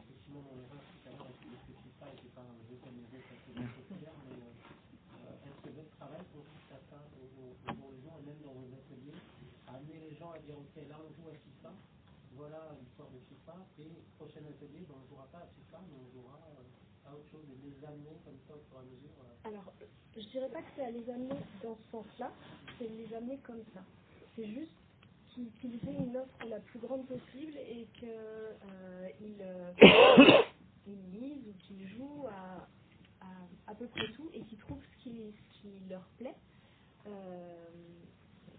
effectivement, mon erreur tout à l'heure, était que FIFA n'était pas un jeu comme les autres, mais euh, euh, est-ce que votre travail consiste à ça au, jour le jour, et même dans vos ateliers, amener les gens à dire, ok, là, on joue à FIFA, voilà l'histoire de FIFA, et prochain atelier, ben, on ne jouera pas à FIFA, mais on jouera euh, autre chose, euh, Alors, je dirais pas que c'est à les amener dans ce sens-là, c'est les amener comme ça. C'est juste qu'ils aient une offre la plus grande possible et qu'ils euh, euh, lisent ou qu'ils jouent à, à peu près tout et qu'ils trouvent ce qui, ce qui leur plaît.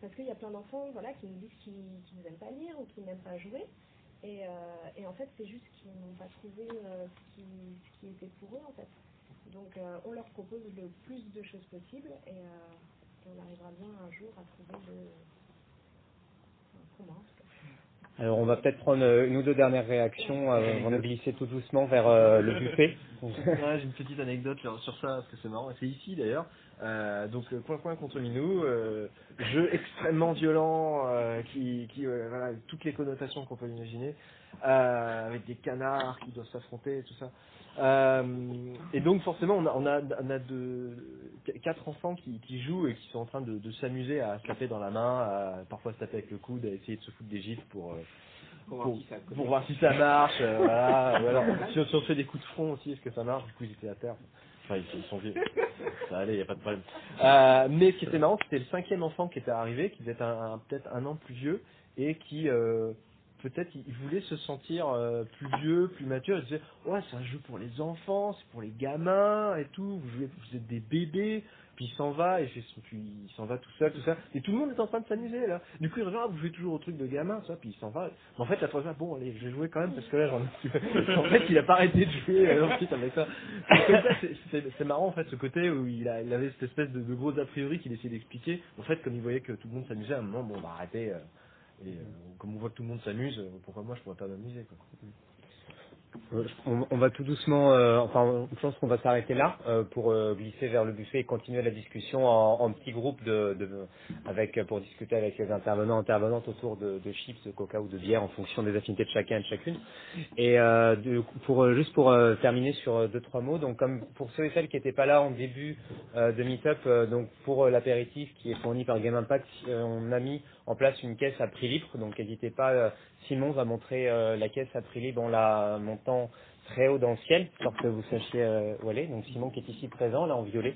Parce qu'il y a plein d'enfants voilà, qui nous disent qu'ils n'aiment pas lire ou qu'ils n'aiment pas jouer. Et, euh, et en fait, c'est juste qu'ils n'ont pas trouvé euh, ce, qui, ce qui était pour eux, en fait. Donc, euh, on leur propose le plus de choses possibles et, euh, et on arrivera bien un jour à trouver le. Enfin. Alors on va peut-être prendre une ou deux dernières réactions avant de glisser tout doucement vers euh, le buffet. Ouais, J'ai une petite anecdote sur ça, parce que c'est marrant. C'est ici d'ailleurs. Euh, donc euh, Coin Coin contre Minou, euh, jeu extrêmement violent, euh, qui, qui euh, voilà, toutes les connotations qu'on peut imaginer, euh, avec des canards qui doivent s'affronter et tout ça. Euh, et donc forcément, on a, on a, on a deux, quatre enfants qui, qui jouent et qui sont en train de, de s'amuser à se taper dans la main, à parfois se taper avec le coude, à essayer de se foutre des gifles pour, Pour voir si ça- pour voir si ça marche. voilà. Ou alors, si on, si on fait des coups de front aussi, est-ce que ça marche? Du coup, ils étaient à terre. Enfin, ils, ils sont vieux. Ça allait, y a pas de problème. Euh, mais ce qui était marrant, c'était le cinquième enfant qui était arrivé, qui devait être peut-être un an plus vieux, et qui euh, peut-être il il voulait se sentir euh, plus vieux, plus mature. Il disait, ouais, c'est un jeu pour les enfants, c'est pour les gamins et tout. Vous, jouez, vous êtes des bébés. Puis il s'en va et puis il s'en va tout seul, tout ça. Et tout le monde est en train de s'amuser là. Du coup il revient, ah, vous jouez toujours au truc de gamin, ça. Puis il s'en va. Mais en fait la troisième, bon allez, je vais jouer quand même parce que là j'en en fait il a pas arrêté de jouer euh, ensuite avec ça. C'est marrant en fait ce côté où il, avait cette espèce de, de gros a priori qu'il essayait d'expliquer. En fait comme il voyait que tout le monde s'amusait à un moment, bon bah arrêtez. euh, et euh, comme on voit que tout le monde s'amuse, euh, pourquoi moi je pourrais pas m'amuser quoi. Euh, On, va tout doucement, euh, enfin, je pense qu'on va s'arrêter là euh, pour glisser vers le buffet et continuer la discussion en, petits groupes de, de, avec pour discuter avec les intervenants intervenantes autour de, chips, de coca ou de bière en fonction des affinités de chacun et de chacune. Et pour juste pour terminer sur deux trois mots, donc comme pour ceux et celles qui n'étaient pas là en début de Meetup, donc pour l'apéritif qui est fourni par Game Impact, on a mis en place une caisse à prix libre, donc n'hésitez pas. euh, Simon va montrer euh, la caisse à prix libre en la montant très haut dans le ciel, pour que vous sachiez euh, où est. Donc Simon qui est ici présent, là en violet.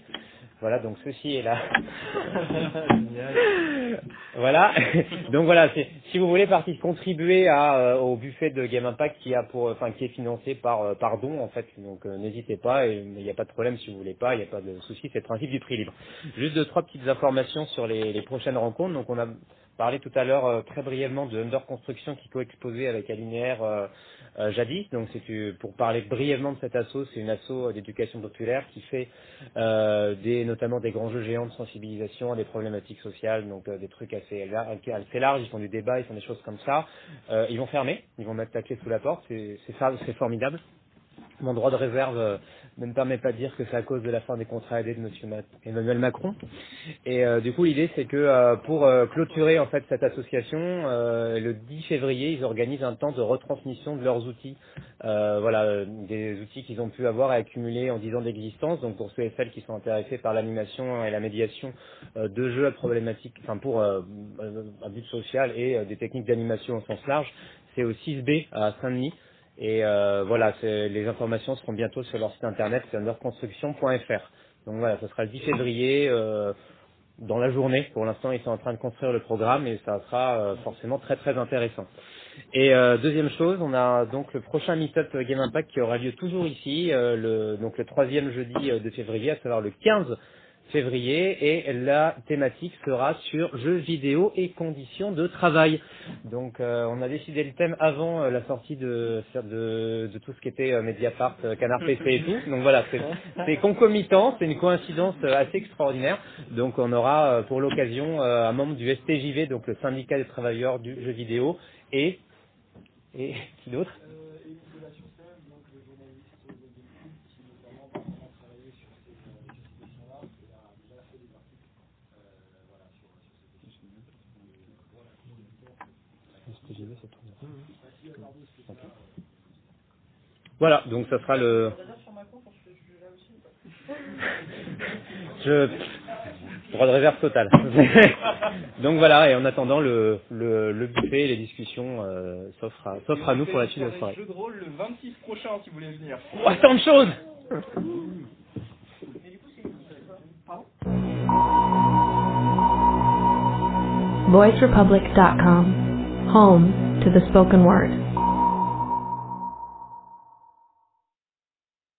Voilà, donc ceci est là. voilà. donc voilà, si vous voulez partie contribuer à, euh, au buffet de Game Impact qui a pour, enfin qui est financé par euh, par don en fait. Donc euh, n'hésitez pas, il n'y a pas de problème si vous voulez pas, il n'y a pas de souci, c'est le principe du prix libre. Juste deux trois petites informations sur les, les prochaines rencontres. Donc on a parlé tout à l'heure euh, très brièvement de Under Construction qui co-exposait avec Alinéaire euh, jadis. Donc c'est pour parler brièvement de cet asso, c'est une asso d'éducation populaire qui fait euh, des notamment des grands jeux géants de sensibilisation à des problématiques sociales, donc euh, des trucs assez, assez larges. Ils font du débat, ils font des choses comme ça. Ils vont fermer, ils vont mettre la clé sous la porte. C'est formidable. Mon droit de réserve euh, ne me permet pas de dire que c'est à cause de la fin des contrats aidés de Monsieur Ma- Emmanuel Macron. Et euh, du coup, l'idée, c'est que euh, pour clôturer en fait cette association, le 10 février, ils organisent un temps de retransmission de leurs outils, voilà, des outils qu'ils ont pu avoir et accumuler en 10 ans d'existence. Donc pour ceux et celles qui sont intéressés par l'animation et la médiation de jeux à problématique, enfin pour un but social et des techniques d'animation au sens large, c'est au 6B à Saint-Denis. Et euh, voilà, les informations seront bientôt sur leur site internet, c'est underconstruction.fr. Donc voilà, ce sera le 10 février euh, dans la journée. Pour l'instant, ils sont en train de construire le programme et ça sera euh, forcément très très intéressant. Et euh, deuxième chose, on a donc le prochain Meetup Game Impact qui aura lieu toujours ici, euh, le, donc le troisième jeudi euh, de février, à savoir le 15 février, et la thématique sera sur jeux vidéo et conditions de travail. Donc euh, on a décidé le thème avant euh, la sortie de, de, tout ce qui était euh, Mediapart, Canard PC et tout. Donc voilà, c'est concomitant, c'est une coïncidence assez extraordinaire. Donc on aura pour l'occasion un membre du STJV, donc le syndicat des travailleurs du jeu vidéo, et et qui d'autre Euh, et Nicolas Sursel, donc le journaliste de Delphine, qui notamment va vraiment travailler sur ces, euh, sur ces questions-là, et a déjà fait des articles euh, voilà, sur, sur ces questions. Et voilà. STJV, c'est tout. Merci à Cardo, c'était ça. Voilà, donc ça sera le. Je droit de réserve total. donc voilà, et en attendant le le, le buffet, et les discussions euh, s'offrent à s'offrent à nous pour la suite de la soirée. jeu de rôle le 26 prochain si vous voulez venir. Oh, tant de choses VoiceRepublic.com, home to the spoken word.